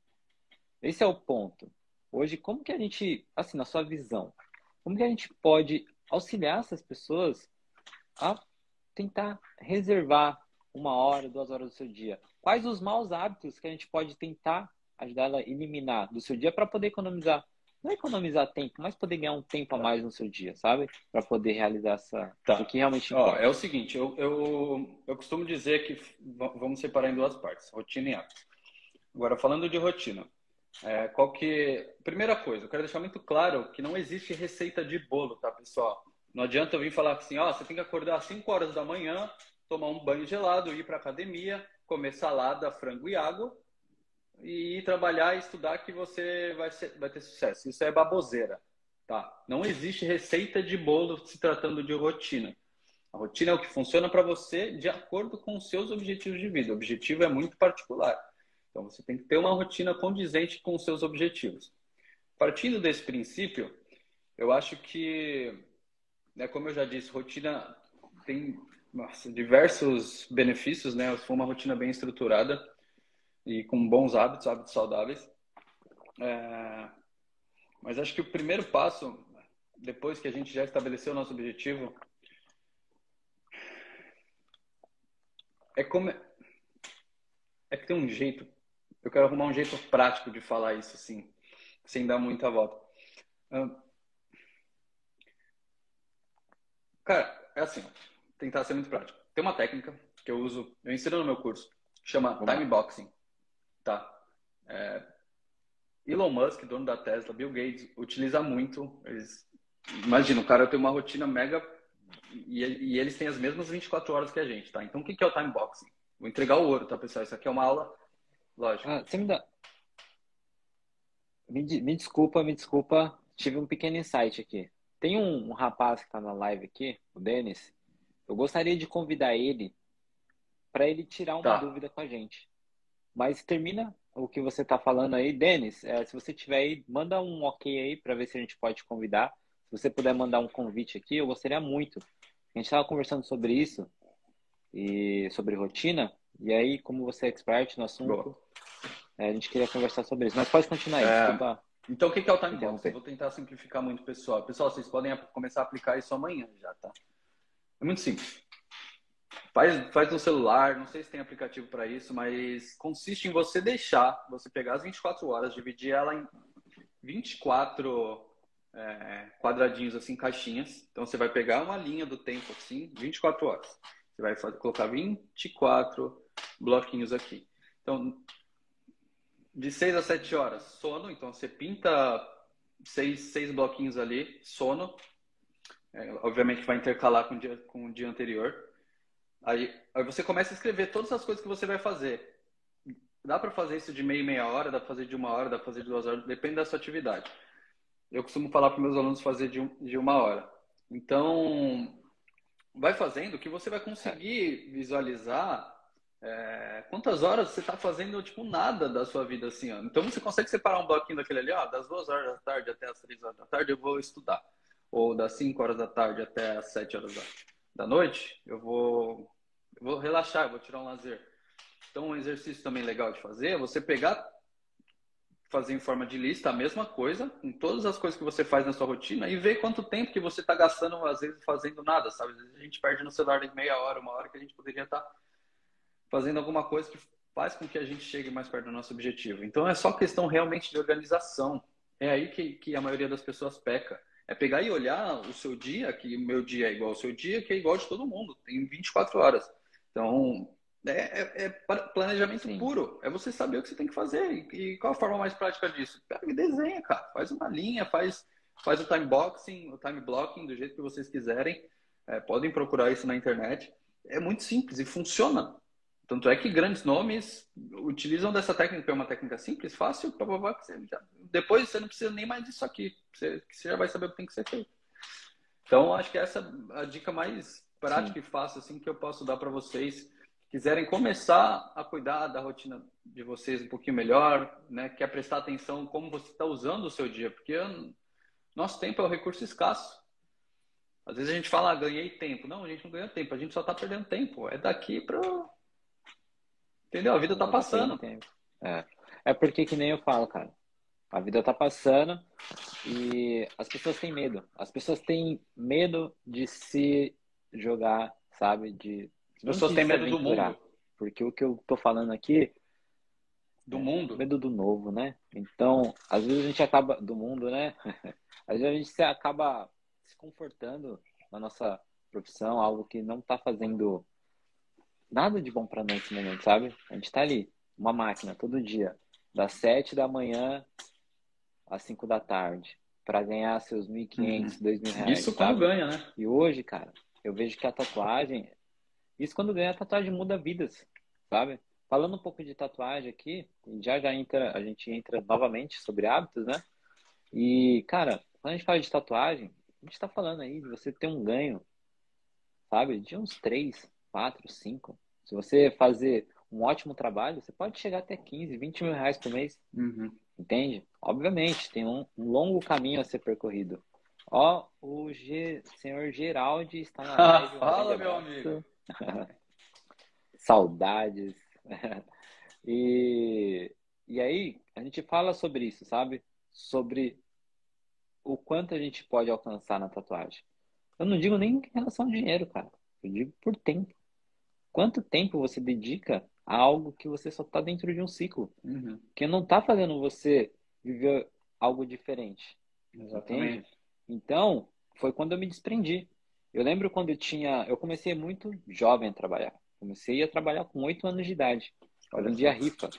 Esse é o ponto. Hoje, como que a gente, assim, na sua visão, como que a gente pode auxiliar essas pessoas a tentar reservar uma hora, duas horas do seu dia? Quais os maus hábitos que a gente pode tentar ajudar ela a eliminar do seu dia para poder economizar? Não economizar tempo, mas poder ganhar um tempo a mais no seu dia, sabe? Para poder realizar essa, Tá. o que realmente Ó, é o seguinte, eu, eu, eu costumo dizer que vamos separar em duas partes, rotina e hábito. Agora, falando de rotina, é, qual que... Primeira coisa, eu quero deixar muito claro que não existe receita de bolo, tá, pessoal? Não adianta eu vir falar assim, ó, você tem que acordar às 5 horas da manhã, tomar um banho gelado, ir para academia, comer salada, frango e água, e trabalhar e estudar que você vai, ser- vai ter sucesso. Isso é baboseira, tá? Não existe receita de bolo se tratando de rotina. A rotina é o que funciona para você de acordo com os seus objetivos de vida. O objetivo é muito particular. Então você tem que ter uma rotina condizente com os seus objetivos. Partindo desse princípio, eu acho que, né, como eu já disse, rotina tem nossa, diversos benefícios, né? For uma rotina bem estruturada e com bons hábitos, hábitos saudáveis. É, Mas acho que o primeiro passo, depois que a gente já estabeleceu o nosso objetivo, é como é que tem um jeito. Eu quero arrumar um jeito prático de falar isso assim, sem dar muita volta. Cara, é assim, tentar ser muito prático. Tem uma técnica que eu uso, eu ensino no meu curso, chama Vamos time boxing, tá? É, Elon Musk, dono da Tesla, Bill Gates, utiliza muito. Eles, imagina, o cara tem uma rotina mega e, e eles têm as mesmas 24 horas que a gente, tá? Então, o que que é o time boxing? Vou entregar o ouro, tá, pessoal? Isso aqui é uma aula, lógico. Ah, você me dá. Me, me desculpa, me desculpa. tive um pequeno insight aqui. Tem um, um rapaz que está na live aqui, o Denis. Eu gostaria de convidar ele para ele tirar uma tá. dúvida com a gente. Mas termina o que você está falando aí, Denis. É, se você tiver aí, manda um ok aí para ver se a gente pode te convidar. Se você puder mandar um convite aqui, eu gostaria muito. A gente estava conversando sobre isso e sobre rotina. E aí, como você é expert no assunto, é, a gente queria conversar sobre isso. Mas pode continuar aí. É... Então, o que é o time box? Eu vou tentar simplificar muito, pessoal. Pessoal, vocês podem começar a aplicar isso amanhã já, tá? Muito simples. Faz, faz no celular, não sei se tem aplicativo para isso, mas consiste em você deixar, você pegar as 24 horas, dividir ela em 24 é, quadradinhos, assim, caixinhas. Então, você vai pegar uma linha do tempo, assim, 24 horas. Você vai colocar 24 bloquinhos aqui. Então, de 6 a 7 horas, sono. Então, você pinta seis, seis bloquinhos ali, sono. É, obviamente vai intercalar com o dia, com o dia anterior. Aí, aí você começa a escrever todas as coisas que você vai fazer. Dá para fazer isso de meia e meia hora, dá para fazer de uma hora, dá para fazer de duas horas, depende da sua atividade. Eu costumo falar para meus alunos fazer de, um, de uma hora. Então, vai fazendo que você vai conseguir visualizar é, quantas horas você está fazendo, tipo, nada da sua vida, assim, ó. Então, você consegue separar um bloquinho daquele ali, ó, das duas horas da tarde até as três horas da tarde eu vou estudar. Ou das cinco horas da tarde até as sete horas da, da noite, eu vou, eu vou relaxar, eu vou tirar um lazer. Então, um exercício também legal de fazer é você pegar, fazer em forma de lista a mesma coisa, com todas as coisas que você faz na sua rotina e ver quanto tempo que você está gastando, às vezes, fazendo nada, sabe? Às vezes a gente perde no celular de meia hora, uma hora que a gente poderia estar tá fazendo alguma coisa que faz com que a gente chegue mais perto do nosso objetivo. Então é só questão realmente de organização. É aí que, que a maioria das pessoas peca. É pegar e olhar o seu dia, que o meu dia é igual ao seu dia, que é igual de todo mundo, tem 24 horas. Então, é, é, é planejamento Sim. puro. É você saber o que você tem que fazer. E, e, qual a forma mais prática disso? Pega e desenha, cara. Faz uma linha, faz, faz o time boxing, o time blocking, do jeito que vocês quiserem. É, podem procurar isso na internet. É muito simples e funciona. Tanto é que grandes nomes utilizam dessa técnica, é uma técnica simples, fácil, blá, que você já, depois você não precisa nem mais disso aqui, você, você já vai saber o que tem que ser feito. Então, acho que essa é a dica mais prática Sim. e fácil assim, que eu posso dar para vocês. Quiserem começar a cuidar da rotina de vocês um pouquinho melhor, né? quer prestar atenção como você está usando o seu dia, porque nosso tempo é um recurso escasso. Às vezes a gente fala, ah, ganhei tempo. Não, a gente não ganha tempo, a gente só está perdendo tempo. É daqui para Entendeu? A vida tá passando. É. é porque que nem eu falo, cara. A vida tá passando e as pessoas têm medo. As pessoas têm medo de se jogar, sabe? De as pessoas têm medo do mundo. Porque o que eu tô falando aqui do mundo, é medo do novo, né? Então, às vezes a gente acaba do mundo, né? às vezes a gente acaba se confortando na nossa profissão, algo que não tá fazendo nada de bom para nós nesse momento, sabe? A gente tá ali, uma máquina, todo dia, das 7 da manhã às 5 da tarde, para ganhar seus 1.500, uhum. 2.000 reais. Isso quando ganha, né? E hoje, cara, eu vejo que a tatuagem, isso quando ganha, a tatuagem muda vidas, sabe? Falando um pouco de tatuagem aqui, já já entra, a gente entra novamente sobre hábitos, né? E, cara, quando a gente fala de tatuagem, a gente tá falando aí de você ter um ganho, sabe? De uns 3, 4, 5. Se você fazer um ótimo trabalho, você pode chegar até 15, 20 mil reais por mês. Uhum. Entende? Obviamente, tem um, um, longo caminho a ser percorrido. Ó, o G, senhor Geraldi está na live. Fala, meu amigo. Saudades. e, e aí, a gente fala sobre isso, sabe? Sobre o quanto a gente pode alcançar na tatuagem. Eu não digo nem em relação ao dinheiro, cara. Eu digo por tempo. Quanto tempo você dedica a algo que você só está dentro de um ciclo? Uhum. Que não está fazendo você viver algo diferente. Exatamente. Entende? Então, foi quando eu me desprendi. Eu lembro quando eu tinha. Eu comecei muito jovem a trabalhar. Comecei a trabalhar com oito anos de idade. Eu vendia rifa.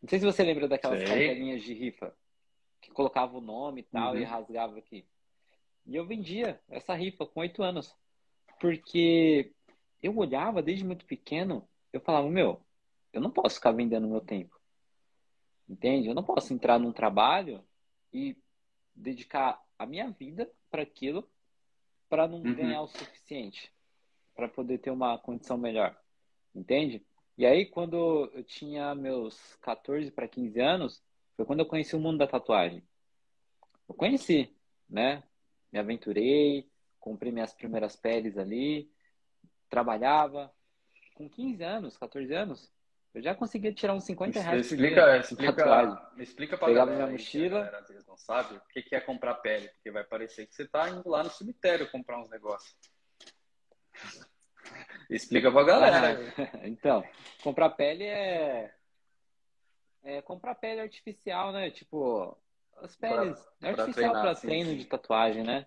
Não sei se você lembra daquelas cartelinhas de rifa que colocava o nome e tal uhum. e rasgava aqui. E eu vendia essa rifa com oito anos. Porque eu olhava desde muito pequeno, eu falava, meu, eu não posso ficar vendendo meu tempo. Entende? Eu não posso entrar num trabalho e dedicar a minha vida para aquilo para não uhum. ganhar o suficiente para poder ter uma condição melhor. Entende? E aí, quando eu tinha meus 14 para 15 anos, foi quando eu conheci o mundo da tatuagem. Eu conheci, né? Me aventurei, comprei minhas primeiras peles ali, trabalhava. Com 15 anos, 14 anos, eu já conseguia tirar uns 50 reais explica, por dia. Explica, explica pra Pegava galera, minha mochila. Galera, às vezes não sabe o que é comprar pele, porque vai parecer que você tá indo lá no cemitério comprar uns negócios. Explica pra galera. Ah, então, comprar pele é... é comprar pele artificial, né? Tipo, as peles pra, artificial para treino sim. de tatuagem, né?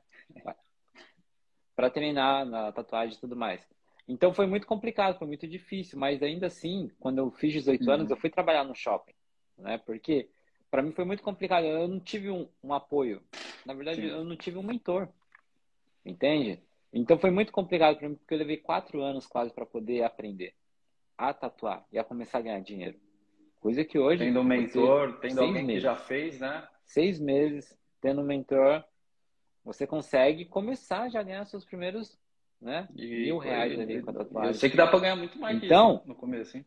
Para treinar na tatuagem e tudo mais. Então foi muito complicado, foi muito difícil, mas ainda assim, quando eu fiz 18 uhum. anos, eu fui trabalhar no shopping, né? Porque para mim foi muito complicado, eu não tive um, um apoio. Na verdade, Sim. eu não tive um mentor. Entende? Então foi muito complicado para mim, porque eu levei quatro anos quase para poder aprender a tatuar e a começar a ganhar dinheiro. Coisa que hoje. Tendo um mentor, você, tendo alguém meses, que já fez, né? Seis meses, tendo um mentor, você consegue começar já a ganhar seus primeiros né? E, mil reais e, ali com a tatuagem. Eu sei que dá para ganhar muito mais então, no começo, hein?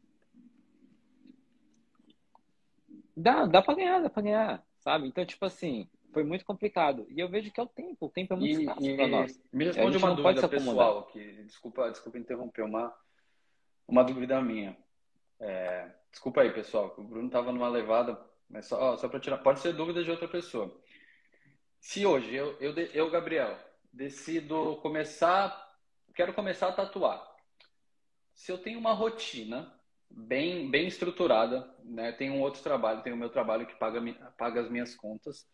Dá, dá para ganhar, dá para ganhar, sabe? Então, tipo assim, foi muito complicado. E eu vejo que é o tempo, o tempo é muito escasso para nós. Me responde uma dúvida pessoal, que, desculpa, desculpa interromper, uma, uma dúvida minha. É, desculpa aí, pessoal, o Bruno tava numa levada, mas só, só para tirar, pode ser dúvida de outra pessoa. Se hoje eu, eu, eu Gabriel, decido começar quero começar a tatuar. Se eu tenho uma rotina bem, bem estruturada, né? Tenho um outro trabalho, tenho o meu trabalho que paga, paga as minhas contas.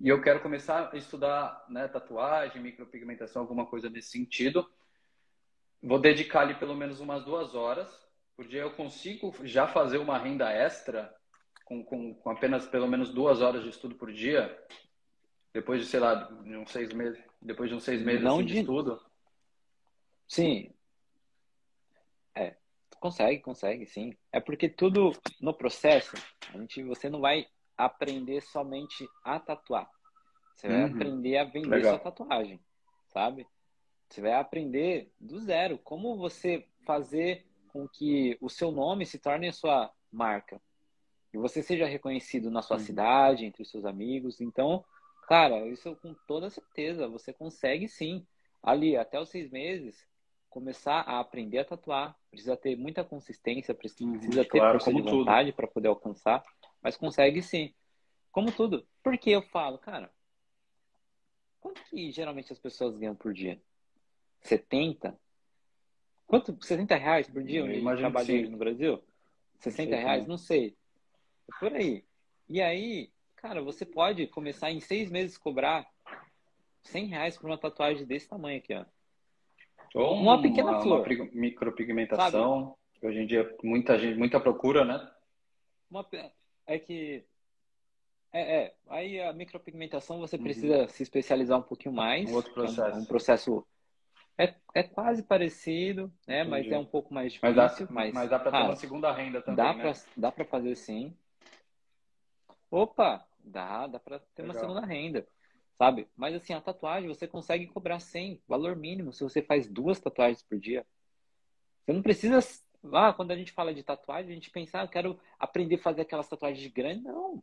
E eu quero começar a estudar né, tatuagem, micropigmentação, alguma coisa nesse sentido. Vou dedicar ali pelo menos umas duas horas. Por dia eu consigo já fazer uma renda extra com, com, com apenas pelo menos duas horas de estudo por dia. Depois de, sei lá, de uns seis meses, depois de uns seis meses Não assim, de... de estudo. Sim. É, consegue, consegue, sim. É porque tudo no processo, a gente, você não vai aprender somente a tatuar. Você vai uhum. aprender a vender Legal. sua tatuagem, sabe? Você vai aprender do zero como você fazer com que o seu nome se torne a sua marca e você seja reconhecido na sua uhum. cidade, entre seus amigos. Então, cara, isso com toda certeza você consegue sim. Ali, até os seis meses, começar a aprender a tatuar, precisa ter muita consistência, precisa uhum, ter claro, força de vontade para poder alcançar, mas consegue sim. Como tudo. Por que eu falo, cara? Quanto que geralmente as pessoas ganham por dia? 70? Quanto? 60 reais por dia? Eu trabalho no Brasil? 60 não reais? Não sei. É por aí. E aí, cara, você pode começar em seis meses cobrar 100 reais por uma tatuagem desse tamanho aqui, ó. Ou uma pequena uma, flor. Uma micropigmentação. Sabe? Hoje em dia, muita gente, muita procura, né? Uma, é que. É, é, aí a micropigmentação você uhum. precisa uhum. se especializar um pouquinho mais. Um outro processo. É um, um processo. É, é quase parecido, né? Entendi. Mas é um pouco mais difícil. Mas dá, mas, mas dá para ter uma segunda renda também. Dá né? para dá pra fazer sim. Opa, dá, dá para ter Legal. uma segunda renda sabe? Mas assim, a tatuagem você consegue cobrar 100, valor mínimo, se você faz duas tatuagens por dia. Você não precisa. Ah, quando a gente fala de tatuagem, a gente pensa, ah, eu quero aprender a fazer aquelas tatuagens grandes. Não.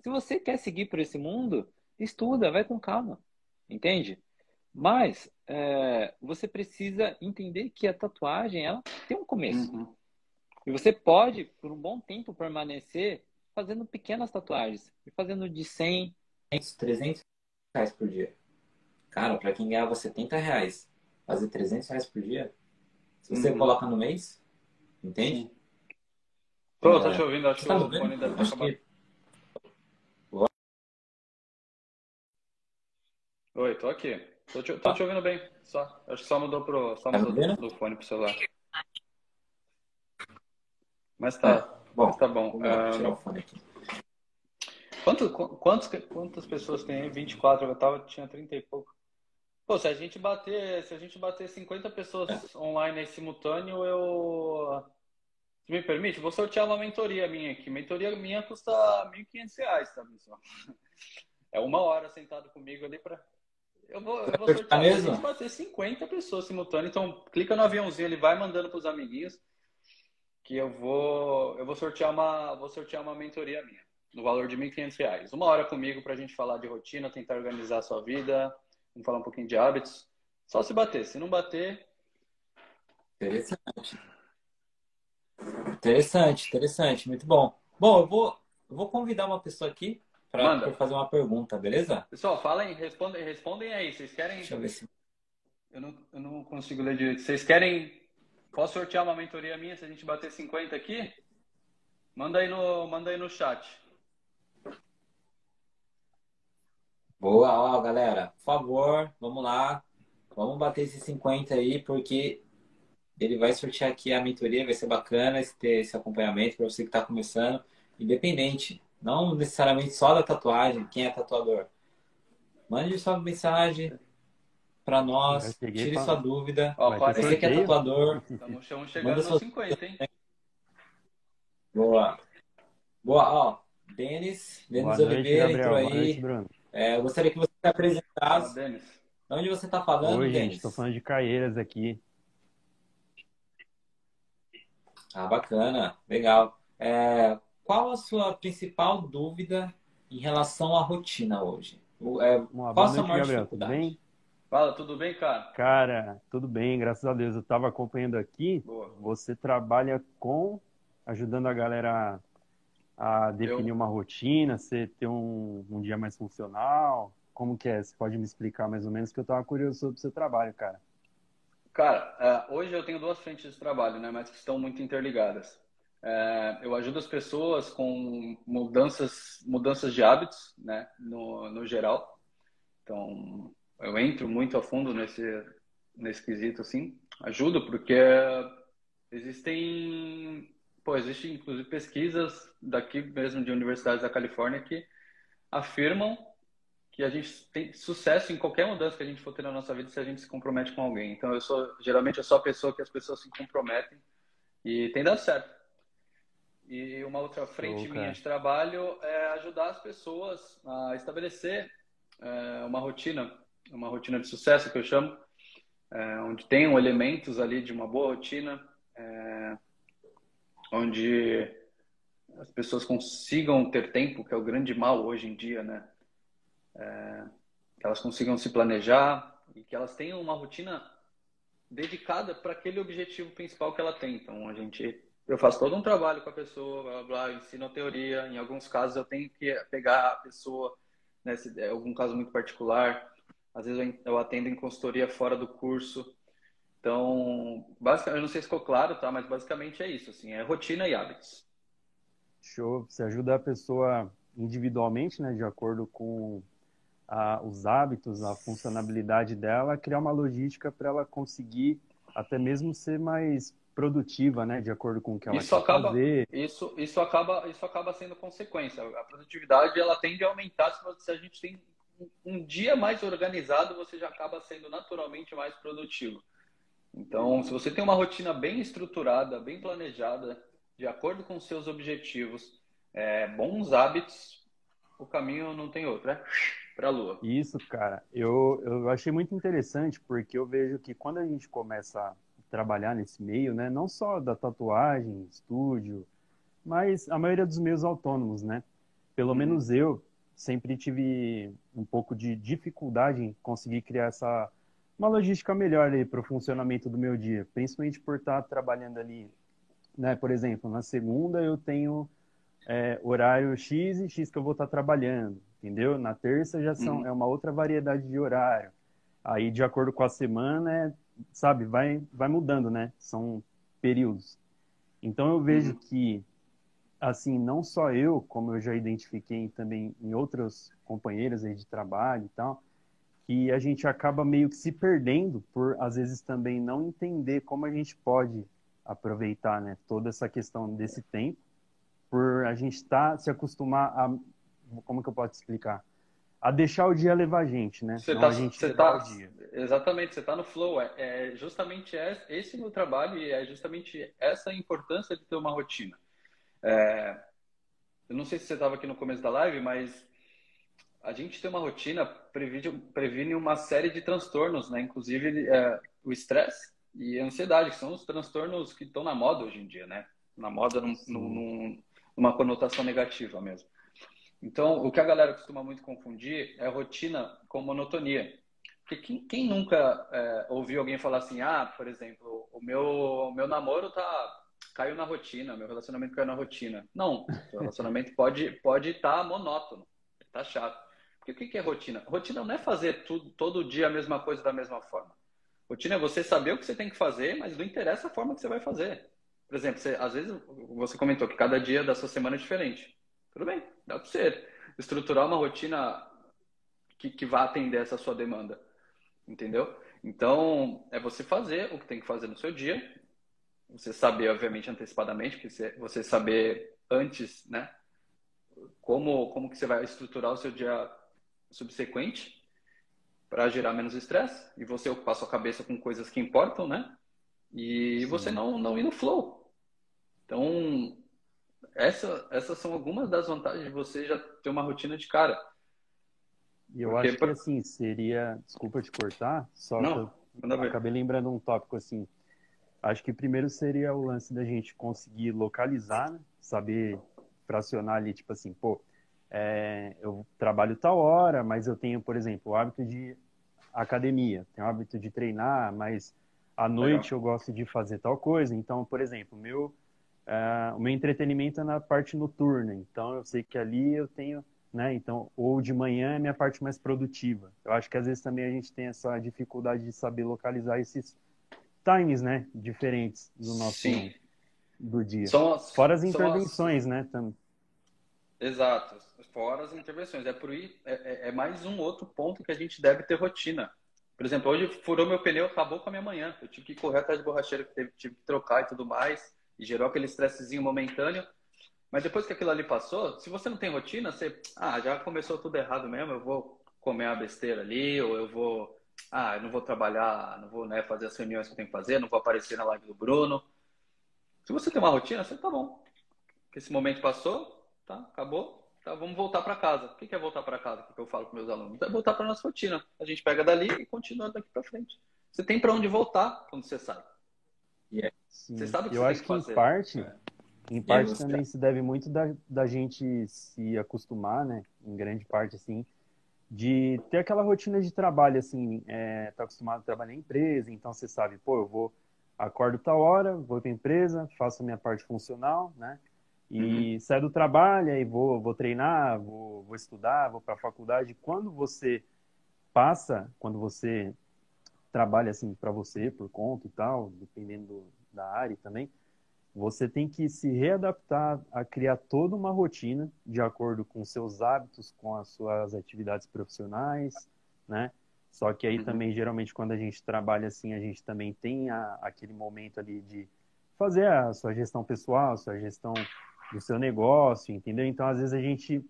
Se você quer seguir por esse mundo, estuda, vai com calma. Entende? Mas é, você precisa entender que a tatuagem ela tem um começo. Uhum. E você pode, por um bom tempo, permanecer fazendo pequenas tatuagens. E fazendo de 100, 300 reais por dia. Cara, para quem ganhava 70 reais, fazer 300 reais por dia, se você uhum. coloca no mês, entende? Tô, é, tô te ouvindo, acho que tá o fone deve acho que... Oi, tô aqui. Tô te, tô tá. te ouvindo bem. Só. Acho que só mudou pro. Só tá mudou do, do, fone pro celular. Mas tá. É, bom, mas tá bom. Vou tirar o fone aqui. Quanto, quantos, quantas pessoas tem aí? 24, eu tava, tinha 30 e pouco. Pô, se a gente bater, se a gente bater 50 pessoas é. online aí simultâneo, eu. Se me permite, vou sortear uma mentoria minha aqui. Mentoria minha custa R$ 1.500, tá, pessoal? É uma hora sentado comigo ali para eu vou, eu vou sortear mesmo? bater 50 pessoas simultâneas. Então, clica no aviãozinho, ele vai mandando para os amiguinhos que eu vou eu vou sortear uma vou sortear uma mentoria minha no valor de R$ 1.500. Uma hora comigo para a gente falar de rotina, tentar organizar a sua vida, vamos falar um pouquinho de hábitos. Só se bater. Se não bater. Interessante. Interessante, interessante. Muito bom. Bom, eu vou, eu vou convidar uma pessoa aqui para fazer uma pergunta, beleza? Pessoal, falem, respondem, respondem aí. Vocês querem. Deixa eu ver se. Eu não, eu não consigo ler direito. Vocês querem. Posso sortear uma mentoria minha se a gente bater 50 aqui? Manda aí no, manda aí no chat. Boa, ó, galera. Por favor, vamos lá. Vamos bater esses 50 aí, porque ele vai sortear aqui a mentoria. Vai ser bacana ter esse acompanhamento para você que está começando, independente. Não necessariamente só da tatuagem, quem é tatuador. Mande sua mensagem para nós, tire sua dúvida. Ó, você que é tatuador. Estamos chegando nos 50, hein? Boa. Boa, ó. Denis, Denis Boa Oliveira noite, entrou aí. Noite, é, eu gostaria que você se apresentasse. Onde você está falando, Oi, Denis? Estou falando de Caieiras aqui. Ah, bacana. Legal. É, qual a sua principal dúvida em relação à rotina hoje? É, Uma qual a sua maior Gabriel, Tudo bem? Fala, tudo bem, cara? Cara, tudo bem, graças a Deus. Eu estava acompanhando aqui. Boa. Você trabalha com ajudando a galera a definir eu... uma rotina, você ter um, um dia mais funcional. Como que é? Você pode me explicar mais ou menos que eu estava curioso sobre o seu trabalho, cara. Cara, uh, hoje eu tenho duas frentes de trabalho, né, mas que estão muito interligadas. É, eu ajudo as pessoas com mudanças, mudanças de hábitos, né, no, no geral. Então, eu entro muito a fundo nesse, nesse quesito, assim. Ajudo porque existem, pô, existem inclusive pesquisas daqui mesmo de universidades da Califórnia que afirmam que a gente tem sucesso em qualquer mudança que a gente for ter na nossa vida se a gente se compromete com alguém. Então, eu sou, geralmente, eu sou a pessoa que as pessoas se comprometem e tem dado certo. E uma outra frente minha de trabalho é ajudar as pessoas a estabelecer é, uma rotina, uma rotina de sucesso que eu chamo, é, onde tenham elementos ali de uma boa rotina, é, onde as pessoas consigam ter tempo, que é o grande mal hoje em dia, né? É, que elas consigam se planejar e que elas tenham uma rotina dedicada para aquele objetivo principal que ela tem. Então, a gente eu faço todo um trabalho com a pessoa, blá, blá, ensino a teoria. Em alguns casos eu tenho que pegar a pessoa, né, se é algum caso muito particular. Às vezes eu atendo em consultoria fora do curso. Então, basicamente, eu não sei se ficou claro, tá? Mas basicamente é isso, assim, é rotina e hábitos. Show. Você ajuda a pessoa individualmente, né, de acordo com a, os hábitos, a funcionalidade dela, criar uma logística para ela conseguir até mesmo ser mais produtiva, né, de acordo com o que ela isso quer acaba, fazer. Isso, isso acaba, isso acaba sendo consequência. A produtividade ela tende a aumentar se a gente tem um dia mais organizado, você já acaba sendo naturalmente mais produtivo. Então, se você tem uma rotina bem estruturada, bem planejada, de acordo com seus objetivos, é, bons hábitos, o caminho não tem outro, é para a lua. Isso, cara. Eu, eu achei muito interessante porque eu vejo que quando a gente começa trabalhar nesse meio, né? Não só da tatuagem, estúdio, mas a maioria dos meios autônomos, né? Pelo uhum. menos eu sempre tive um pouco de dificuldade em conseguir criar essa uma logística melhor para o funcionamento do meu dia, principalmente por estar trabalhando ali, né? Por exemplo, na segunda eu tenho é, horário X e X que eu vou estar trabalhando, entendeu? Na terça já são uhum. é uma outra variedade de horário. Aí, de acordo com a semana, é sabe, vai, vai mudando, né? São períodos. Então eu vejo uhum. que, assim, não só eu, como eu já identifiquei também em outros companheiros aí de trabalho e tal, que a gente acaba meio que se perdendo por, às vezes, também não entender como a gente pode aproveitar, né? Toda essa questão desse tempo, por a gente estar, tá, se acostumar a, como que eu posso explicar? a deixar o dia levar a gente, né? Você tá, a gente você tá, exatamente, você está no flow. É, é justamente esse meu trabalho e é justamente essa importância de ter uma rotina. É, eu não sei se você estava aqui no começo da live, mas a gente tem uma rotina previne, previne uma série de transtornos, né? Inclusive é, o estresse e a ansiedade, que são os transtornos que estão na moda hoje em dia, né? Na moda num, num, numa conotação negativa mesmo. Então, o que a galera costuma muito confundir é rotina com monotonia. Porque quem, quem nunca é, ouviu alguém falar assim, ah, por exemplo, o meu, o meu namoro tá caiu na rotina, meu relacionamento caiu na rotina. Não, o relacionamento pode pode estar tá monótono, tá chato. Porque o que é rotina? Rotina não é fazer tudo todo dia a mesma coisa da mesma forma. Rotina é você saber o que você tem que fazer, mas não interessa a forma que você vai fazer. Por exemplo, você, às vezes você comentou que cada dia da sua semana é diferente. Tudo bem, dá para você estruturar uma rotina que, que vá atender essa sua demanda. Entendeu? Então, é você fazer o que tem que fazer no seu dia. Você saber, obviamente, antecipadamente, porque você, você saber antes, né? Como, como que você vai estruturar o seu dia subsequente para gerar menos estresse e você ocupar sua cabeça com coisas que importam, né? E Sim. você não, não ir no flow. Então, essa, essas são algumas das vantagens de você já ter uma rotina de cara. E eu Porque, acho que assim, seria. Desculpa te cortar, só Não, que eu acabei lembrando um tópico assim. Acho que primeiro seria o lance da gente conseguir localizar, né? saber fracionar ali, tipo assim, pô, é, eu trabalho tal hora, mas eu tenho, por exemplo, o hábito de academia, tenho o hábito de treinar, mas à noite Legal. eu gosto de fazer tal coisa. Então, por exemplo, meu, uh, o meu entretenimento é na parte noturna. Então, eu sei que ali eu tenho né? Então, ou de manhã é minha parte mais produtiva. Eu acho que às vezes também a gente tem essa dificuldade de saber localizar esses times, né, diferentes do nosso Sim. do dia. As, Fora as intervenções, né, também. Exato. Fora as intervenções. É por aí, é, é, é, mais um outro ponto que a gente deve ter rotina. Por exemplo, hoje furou meu pneu, acabou com a minha manhã. Eu tive que correr atrás de borracheiro teve, tive que trocar e tudo mais. E gerou aquele estressezinho momentâneo. Mas depois que aquilo ali passou, se você não tem rotina, você, ah, já começou tudo errado mesmo, eu vou comer uma besteira ali, ou eu vou, ah, eu não vou trabalhar, não vou né, fazer as reuniões que eu tenho que fazer, não vou aparecer na live do Bruno. Se você tem uma rotina, você tá bom. Esse momento passou, tá, acabou, tá, vamos voltar para casa. O que é voltar para casa? O que eu falo com meus alunos? É voltar para nossa rotina. A gente pega dali e continua daqui para frente. Você tem para onde voltar quando você sai. Yeah. Você sabe o que eu você acho tem que, que em parte, é. Em parte também se deve muito da, da gente se acostumar, né? Em grande parte, assim, de ter aquela rotina de trabalho, assim, é, tá acostumado a trabalhar em empresa, então você sabe, pô, eu vou, acordo tal hora, vou para a empresa, faço a minha parte funcional, né? E uhum. saio do trabalho, aí vou, vou treinar, vou, vou estudar, vou para a faculdade. Quando você passa, quando você trabalha assim para você, por conta e tal, dependendo da área também, você tem que se readaptar a criar toda uma rotina de acordo com seus hábitos, com as suas atividades profissionais, né? Só que aí uhum. também, geralmente, quando a gente trabalha assim, a gente também tem a, aquele momento ali de fazer a sua gestão pessoal, a sua gestão do seu negócio, entendeu? Então, às vezes, a gente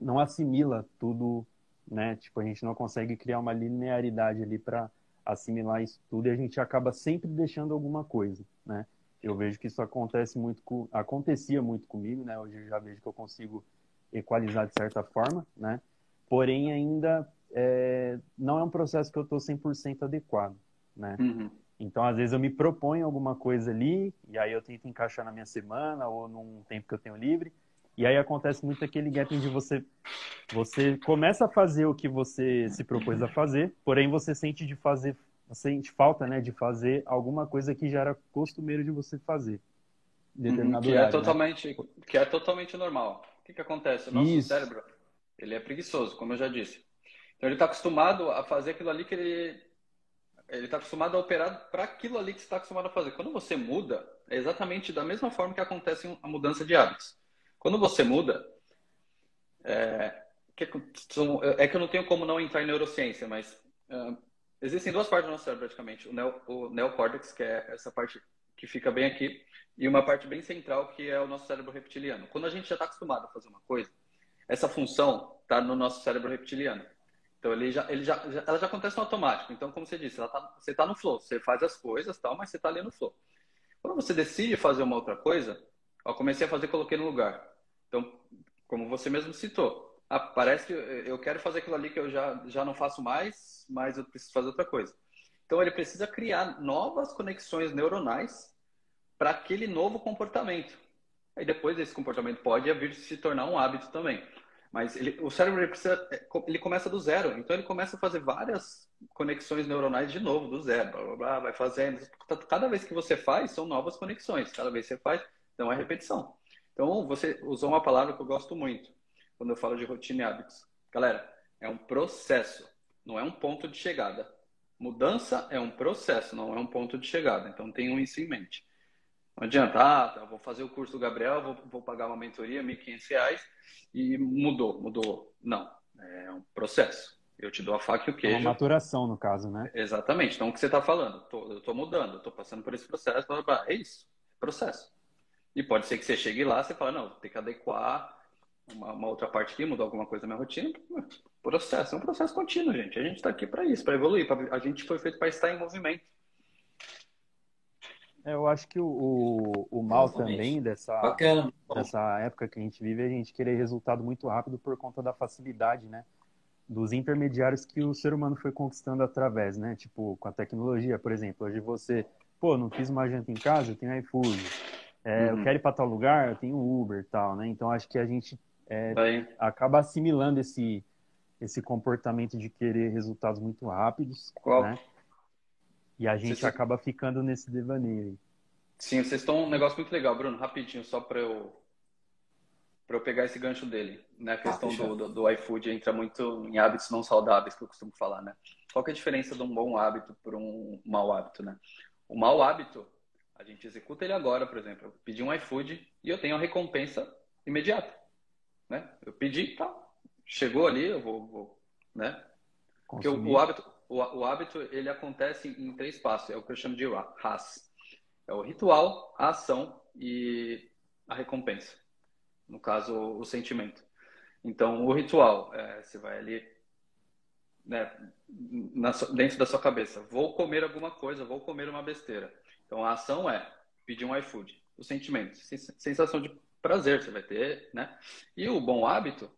não assimila tudo, né? Tipo, a gente não consegue criar uma linearidade ali para assimilar isso tudo e a gente acaba sempre deixando alguma coisa, né? Eu vejo que isso acontece muito com, acontecia muito comigo, né? Hoje eu já vejo que eu consigo equalizar de certa forma, né? Porém, ainda é, não é um processo que eu estou 100% adequado, né? Uhum. Então, às vezes eu me proponho alguma coisa ali, e aí eu tento encaixar na minha semana ou num tempo que eu tenho livre, e aí acontece muito aquele gap de você você começa a fazer o que você se propôs a fazer, porém você sente de fazer sente falta, né, de fazer alguma coisa que já era costumeiro de você fazer. Uhum, que, é né? totalmente, né? que é totalmente normal. O que, que acontece? O nosso Isso. cérebro, ele é preguiçoso, como eu já disse. Então ele está acostumado a fazer aquilo ali que ele ele está acostumado a operar para aquilo ali que está acostumado a fazer. Quando você muda, é exatamente da mesma forma que acontece a mudança de hábitos. Quando você muda, é que, é que eu não tenho como não entrar em neurociência, mas uh, Existem duas partes do nosso cérebro, praticamente. O, neo, o neocórtex, que é essa parte que fica bem aqui, e uma parte bem central, que é o nosso cérebro reptiliano. Quando a gente já está acostumado a fazer uma coisa, essa função está no nosso cérebro reptiliano. Então, ele já, ele já, já, ela já acontece no automático. Então, como você disse, tá, você está no flow. Você faz as coisas, tal, mas você está ali no flow. Quando você decide fazer uma outra coisa, eu comecei a fazer, coloquei no lugar. Então, como você mesmo citou, ah, parece que eu quero fazer aquilo ali que eu já, já não faço mais, mas eu preciso fazer outra coisa. Então ele precisa criar novas conexões neuronais para aquele novo comportamento. Aí depois esse comportamento pode vir se tornar um hábito também. Mas ele, o cérebro ele precisa, é, ele começa do zero, então ele começa a fazer várias conexões neuronais de novo, do zero, blá, blá, blá, vai fazendo. Cada vez que você faz, são novas conexões. Cada vez que você faz, então é repetição. Então você usou uma palavra que eu gosto muito quando eu falo de rotina e hábitos. Galera, é um processo, não é um ponto de chegada. Mudança é um processo, não é um ponto de chegada. Então tenham isso em mente. Não adianta, ah, tá, vou fazer o curso do Gabriel, vou, vou pagar uma mentoria, R$ 1.500 e mudou, mudou. Não, é um processo. Eu te dou a faca e o queijo. É uma maturação, no caso, né? Exatamente. Então, o que você está falando? Tô, eu estou mudando, estou passando por esse processo. Blá, blá, blá. É isso, processo. E pode ser que você chegue lá e fala, não, tem que adequar uma, uma, outra parte aqui, mudar alguma coisa na minha rotina. Processo, é um processo contínuo, gente. A gente está aqui para isso, para evoluir. Pra, a gente foi feito para estar em movimento. É, eu acho que o, o, o mal também dessa, dessa época que a gente vive é a gente querer resultado muito rápido por conta da facilidade, né? Dos intermediários que o ser humano foi conquistando através, né? Tipo, com a tecnologia, por exemplo. Hoje você, pô, não fiz uma janta em casa, eu tenho iFood. É, uhum. Eu quero ir para tal lugar, eu tenho Uber e tal, né? Então acho que a gente é, acaba assimilando esse, esse comportamento de querer resultados muito rápidos, Qual? né? E a gente acaba ficando nesse devaneio aí. Sim, vocês estão um negócio muito legal, Bruno, rapidinho, só para eu para eu pegar esse gancho dele, né? A questão ah, do, do, do, iFood entra muito em hábitos não saudáveis, que eu costumo falar, né? Qual que é a diferença de um bom hábito para um mau hábito, né? O mau hábito, a gente executa ele agora, por exemplo. Eu pedi um iFood e eu tenho a recompensa imediata, né? Eu pedi, tá, chegou ali, eu vou, vou né? Porque o, o, hábito, o, o, hábito ele acontece em três passos, é o que eu chamo de RAS. É o ritual, a ação e a recompensa. No caso, o sentimento. Então, o ritual, é, você vai ali né, na, dentro da sua cabeça. Vou comer alguma coisa, vou comer uma besteira. Então, a ação é pedir um iFood. O sentimento, sensação de prazer você vai ter, né? E o bom hábito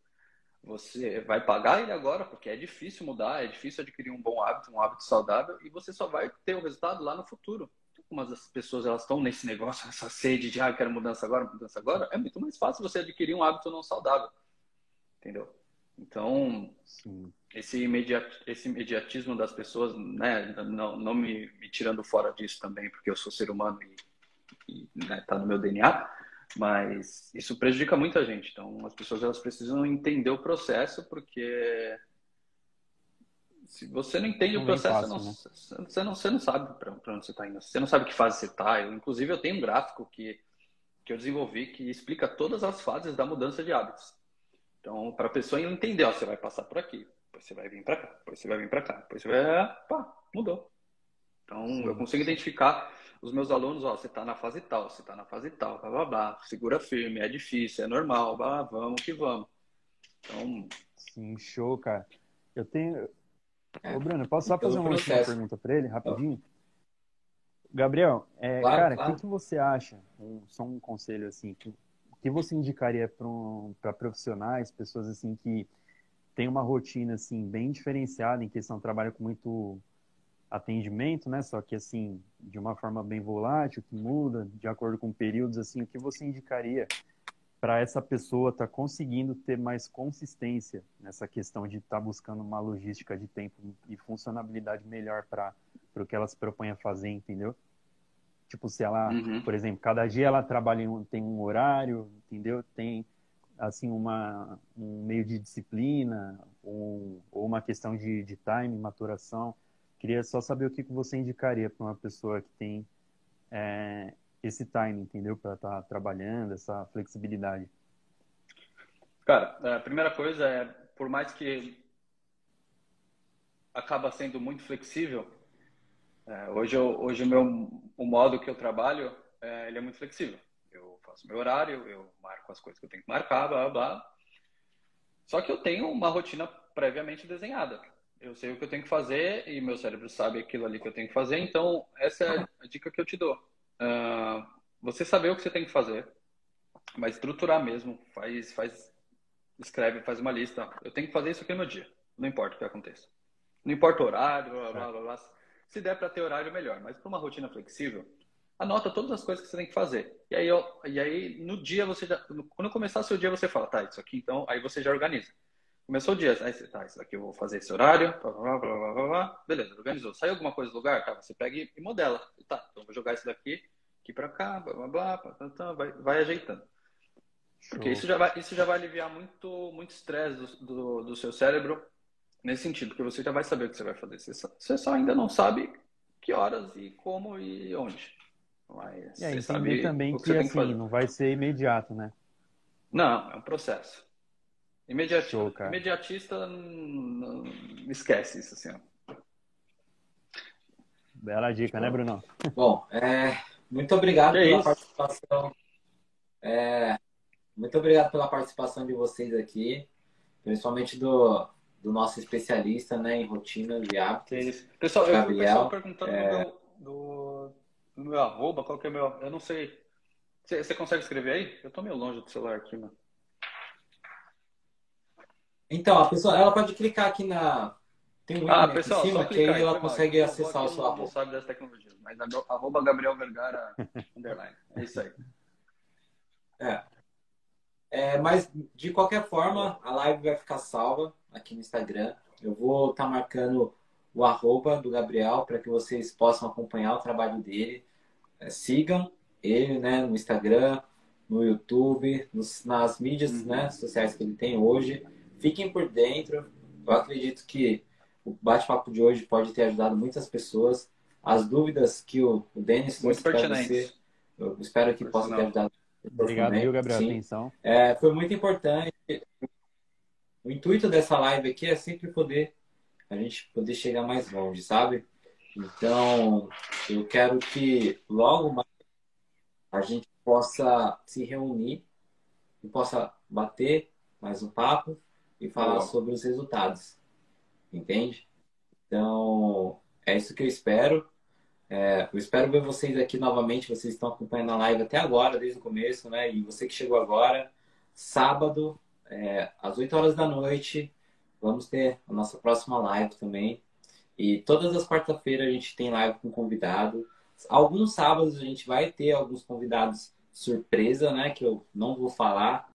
você vai pagar ele agora, porque é difícil mudar, é difícil adquirir um bom hábito, um hábito saudável, e você só vai ter o resultado lá no futuro. Algumas das pessoas elas estão nesse negócio, essa sede de, ah, quero mudança agora, mudança agora. É muito mais fácil você adquirir um hábito não saudável. Entendeu? Então, Sim. esse, imediat, esse imediatismo das pessoas, né, não, não me, me, tirando fora disso também, porque eu sou ser humano e, e né, tá no meu DNA, mas isso prejudica muita gente. Então, as pessoas elas precisam entender o processo, porque se você não entende não o processo, fácil, você, não, né? você, não, você não sabe para onde você está indo. Você não sabe que fase você está. Inclusive, eu tenho um gráfico que, que eu desenvolvi que explica todas as fases da mudança de hábitos. Então, para a pessoa entender, ó, você vai passar por aqui, depois você vai vir para cá, depois você vai vir para cá, depois você vai. Pá, mudou. Então, Sim. eu consigo identificar os meus alunos, ó, você está na fase tal, você está na fase tal, blá, blá, blá, segura firme, é difícil, é normal, blá, vamos que vamos. Então... Sim, show, cara. Eu tenho... Ô, Bruno, posso só fazer uma última pergunta para ele, rapidinho? Gabriel, é, claro, cara, o claro. que, que você acha, um, só um conselho assim, que, que você indicaria para um, profissionais, pessoas assim que têm uma rotina assim bem diferenciada em questão trabalho com muito atendimento, né? Só que assim, de uma forma bem volátil, que muda de acordo com períodos, assim, o que você indicaria para essa pessoa estar tá conseguindo ter mais consistência nessa questão de estar tá buscando uma logística de tempo e funcionabilidade melhor para o que ela se propõe a fazer, entendeu? Tipo, se ela, uhum. por exemplo, cada dia ela trabalha em um, tem um horário, entendeu? Tem assim uma um meio de disciplina ou, ou uma questão de, de time, maturação Queria só saber o que você indicaria para uma pessoa que tem é, esse time, entendeu? Para estar tá trabalhando, essa flexibilidade. Cara, a primeira coisa é, por mais que acaba sendo muito flexível, é, hoje, eu, hoje o, meu, o modo que eu trabalho, é, ele é muito flexível. Eu faço meu horário, eu marco as coisas que eu tenho que marcar, blá, blá. Só que eu tenho uma rotina previamente desenhada eu sei o que eu tenho que fazer e meu cérebro sabe aquilo ali que eu tenho que fazer. Então, essa é a dica que eu te dou. Uh, você saber o que você tem que fazer, mas estruturar mesmo, faz, faz escreve, faz uma lista. Eu tenho que fazer isso aqui no meu dia. Não importa o que aconteça. Não importa o horário, blá, blá, blá, blá. Se der para ter horário, melhor. Mas para uma rotina flexível, anota todas as coisas que você tem que fazer. E aí, e aí no dia você já, quando começar seu dia, você fala, tá, isso aqui então, aí você já organiza. Começou o dia, aí você, tá, isso aqui eu vou fazer esse horário, blá, blá, blá, blá, blá, beleza, organizou. Saiu alguma coisa do lugar, tá, você pega e, modela. Tá, então vou jogar isso daqui, aqui para cá, blá, blá, blá, blá, blá, vai, vai ajeitando. Porque isso já vai, isso já vai aliviar muito, muito estresse do, do, do, seu cérebro nesse sentido, porque você já vai saber o que você vai fazer. Você só, você só ainda não sabe que horas e como e onde. Mas é, você sabe também que, que assim, que não vai ser imediato, né? Não, é um processo. Imediatista, Show, imediatista não, não, esquece isso assim. Ó. Bela dica, né, Bruno? Bom, é, muito obrigado que pela isso? participação. É, muito obrigado pela participação de vocês aqui, principalmente do, do nosso especialista né, em rotinas e hábitos. Pessoal, Gabriel, eu pessoal perguntando é... do, do, do, meu arroba, qual que é o meu. Eu não sei. Você, você consegue escrever aí? Eu tô meio longe do celular aqui, mano. Então, a pessoa ela pode clicar aqui na. Tem um ah, pessoal, em cima que aí ela consegue mal. acessar o seu arroba. Não sabe das tecnologias, mas arroba Gabriel Vergara underline. É isso aí. É. é. Mas, de qualquer forma, a live vai ficar salva aqui no Instagram. Eu vou estar tá marcando o arroba do Gabriel para que vocês possam acompanhar o trabalho dele. É, sigam ele né, no Instagram, no YouTube, nos, nas mídias uhum. né, sociais que ele tem hoje. Fiquem por dentro. Eu acredito que o bate-papo de hoje pode ter ajudado muitas pessoas. As dúvidas que o, o Denis trouxe para você, eu espero que possa ter ajudado. Obrigado, viu, Gabriel? Sim. Atenção. É, foi muito importante. O intuito dessa live aqui é sempre poder a gente poder chegar mais longe, sabe? Então, eu quero que logo mais a gente possa se reunir e possa bater mais um papo e falar sobre os resultados. Entende? Então, é isso que eu espero. É, eu espero ver vocês aqui novamente. Vocês estão acompanhando a live até agora, desde o começo, né? E você que chegou agora, sábado, é, às 8 horas da noite, vamos ter a nossa próxima live também. E todas as quarta-feiras a gente tem live com convidado. Alguns sábados a gente vai ter alguns convidados surpresa, né? Que eu não vou falar,